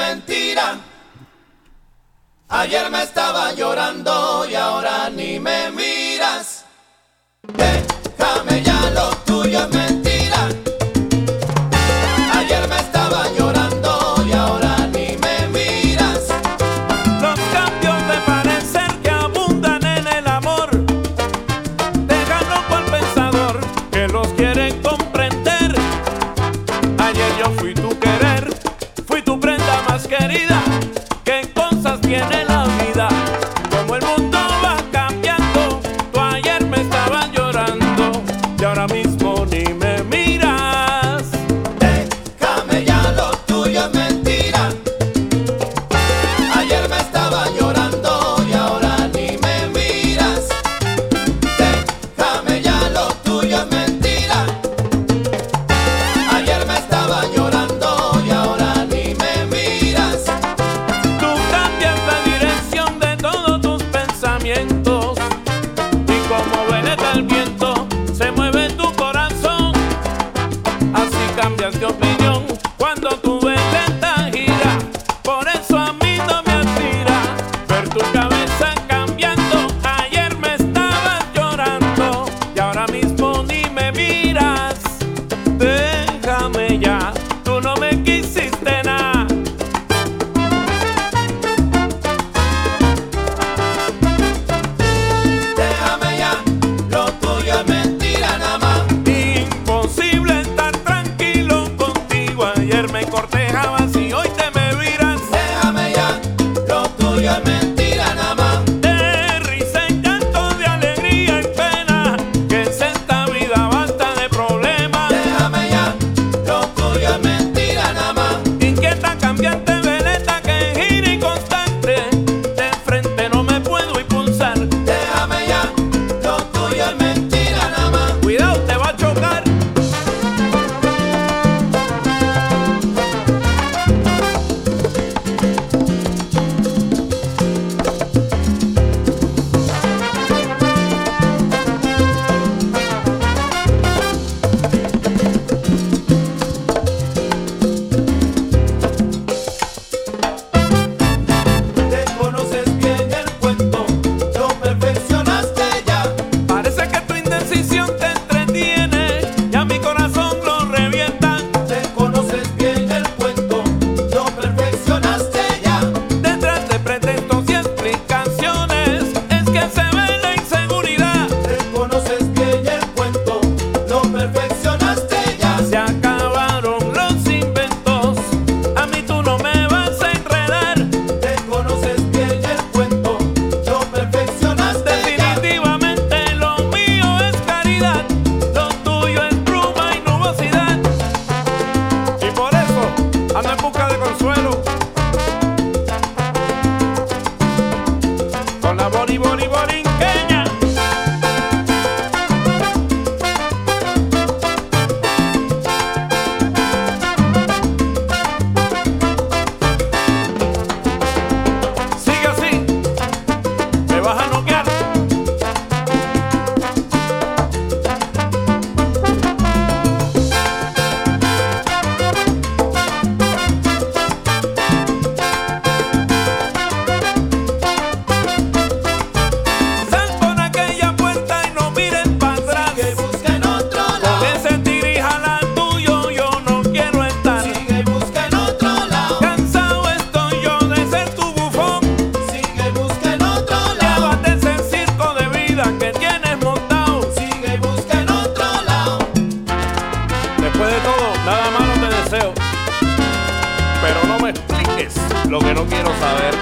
quiero saber.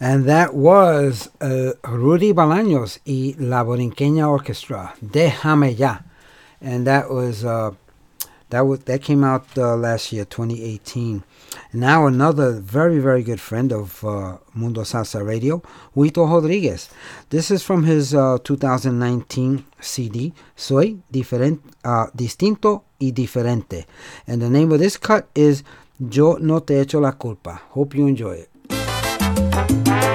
And that was uh, Rudy Balaños y la Borinqueña Orchestra, Déjame Ya. And that was uh, that was that came out uh, last year, 2018. Now another very very good friend of uh, Mundo Salsa Radio, Huito Rodriguez. This is from his uh, 2019 CD, Soy diferente, uh, distinto y diferente, and the name of this cut is Yo no te echo la culpa. Hope you enjoy it.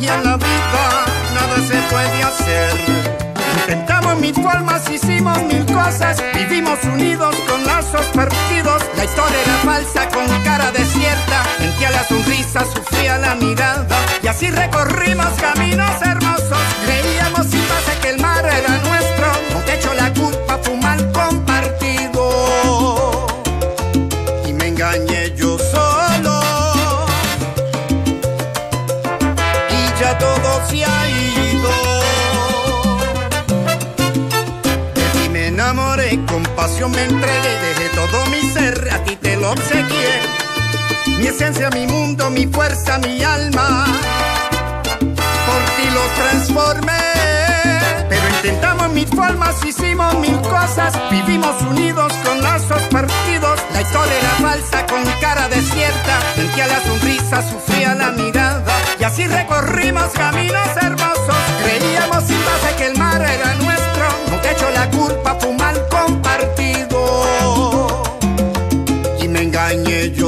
Magia en la vida, nada se puede hacer. Intentamos mil formas, hicimos mil cosas, vivimos unidos con lazos partidos, la historia era falsa con cara desierta, mentía la sonrisa, sufría la mirada, y así recorrimos caminos hermosos, pasión me entregué dejé todo mi ser a ti te lo obsequié mi esencia mi mundo mi fuerza mi alma por ti los transformé pero intentamos mil formas, hicimos mil cosas, vivimos unidos con lazos partidos. La historia era falsa con cara desierta, mentía la sonrisa, sufría la mirada. Y así recorrimos caminos hermosos, creíamos sin base que el mar era nuestro. No te echo la culpa, fue Y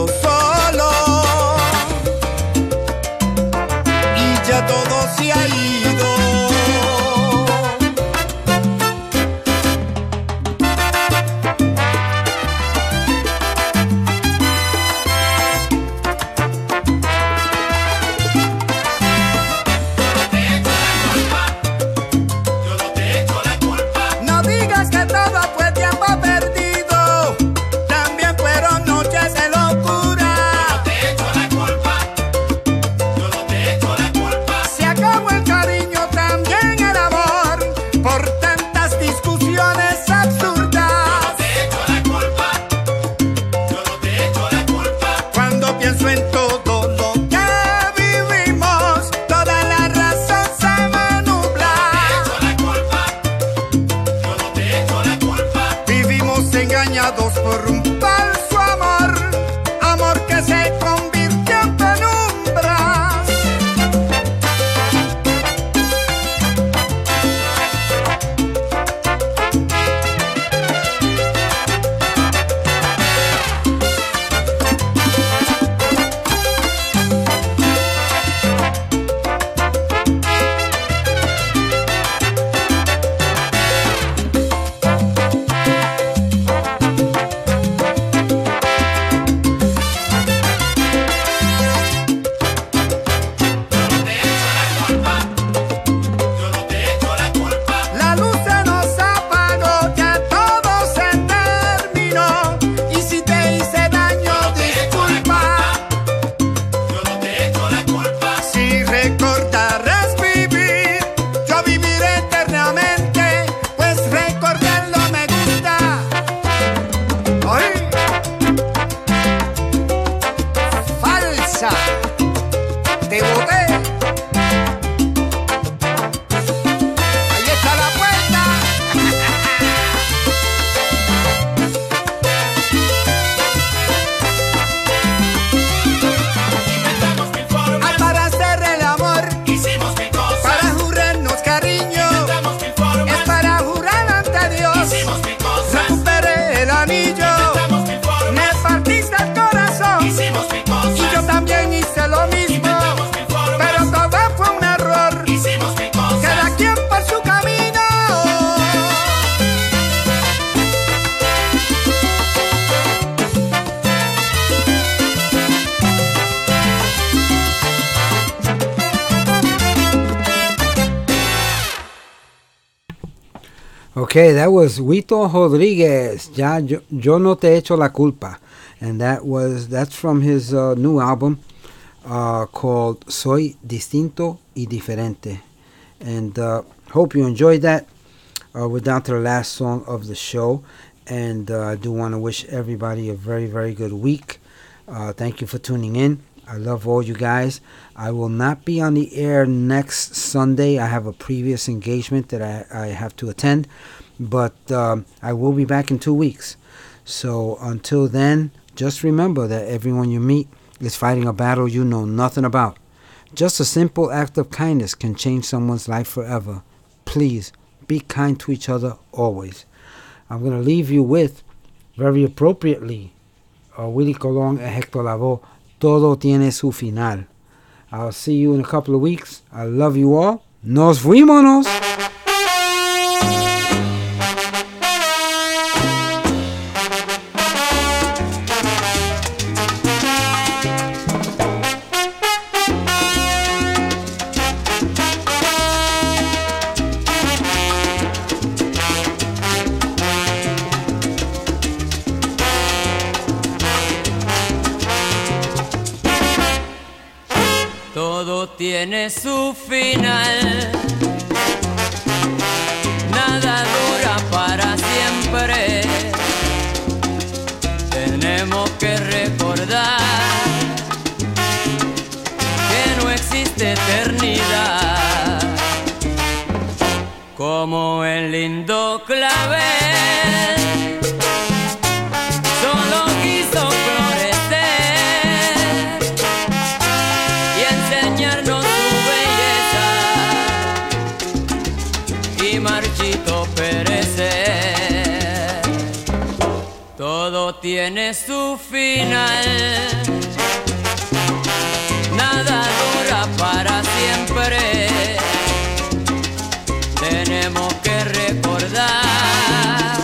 that was Huito Rodriguez. Ya yo, yo no te echo la culpa, and that was that's from his uh, new album uh, called Soy Distinto y Diferente. And uh, hope you enjoyed that. Uh, we're down to the last song of the show, and uh, I do want to wish everybody a very very good week. Uh, thank you for tuning in. I love all you guys. I will not be on the air next Sunday. I have a previous engagement that I, I have to attend, but um, I will be back in two weeks. So until then, just remember that everyone you meet is fighting a battle you know nothing about. Just a simple act of kindness can change someone's life forever. Please be kind to each other always. I'm going to leave you with, very appropriately, uh, Willie Colon and Hector Lavoe, Todo tiene su final. I'll see you in a couple of weeks. I love you all. Nos fuimos. Tiene su final, nada dura para siempre. Tenemos que recordar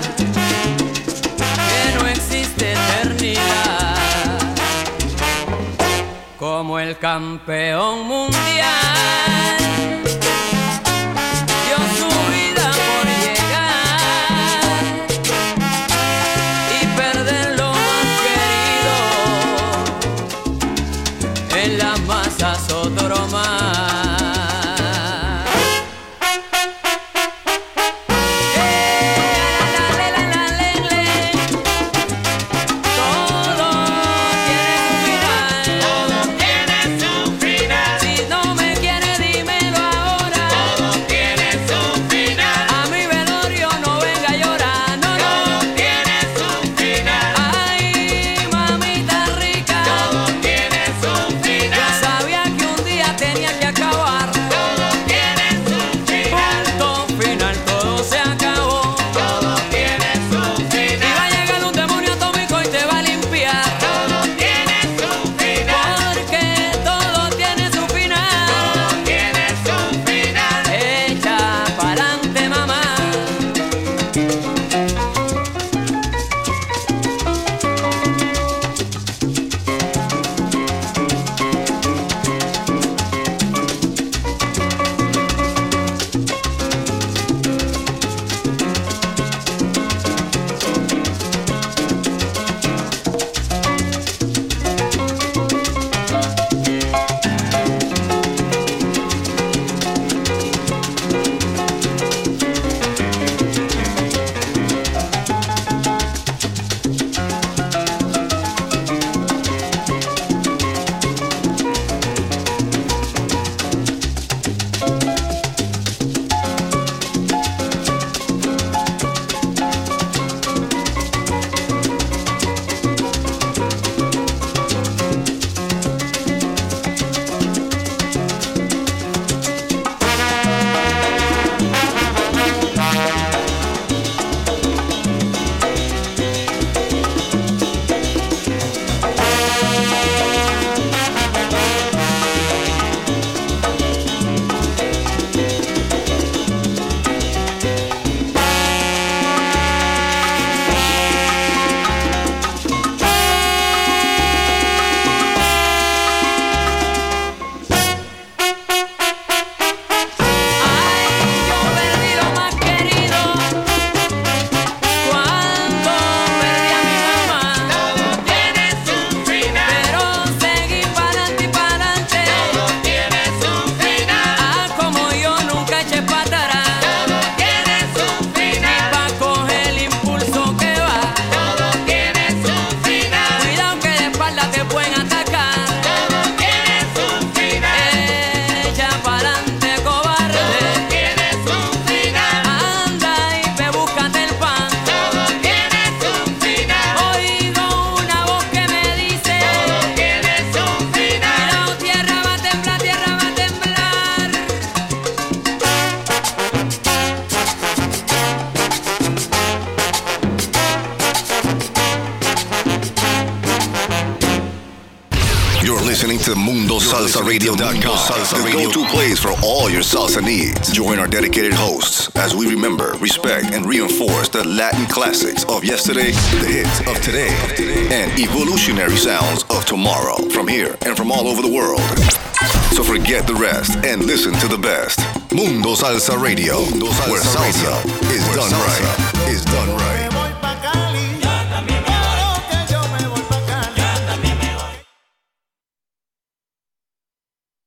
que no existe eternidad como el campeón mundial. And evolutionary sounds of tomorrow from here and from all over the world. So forget the rest and listen to the best. Mundo Salsa Radio, where salsa is done right.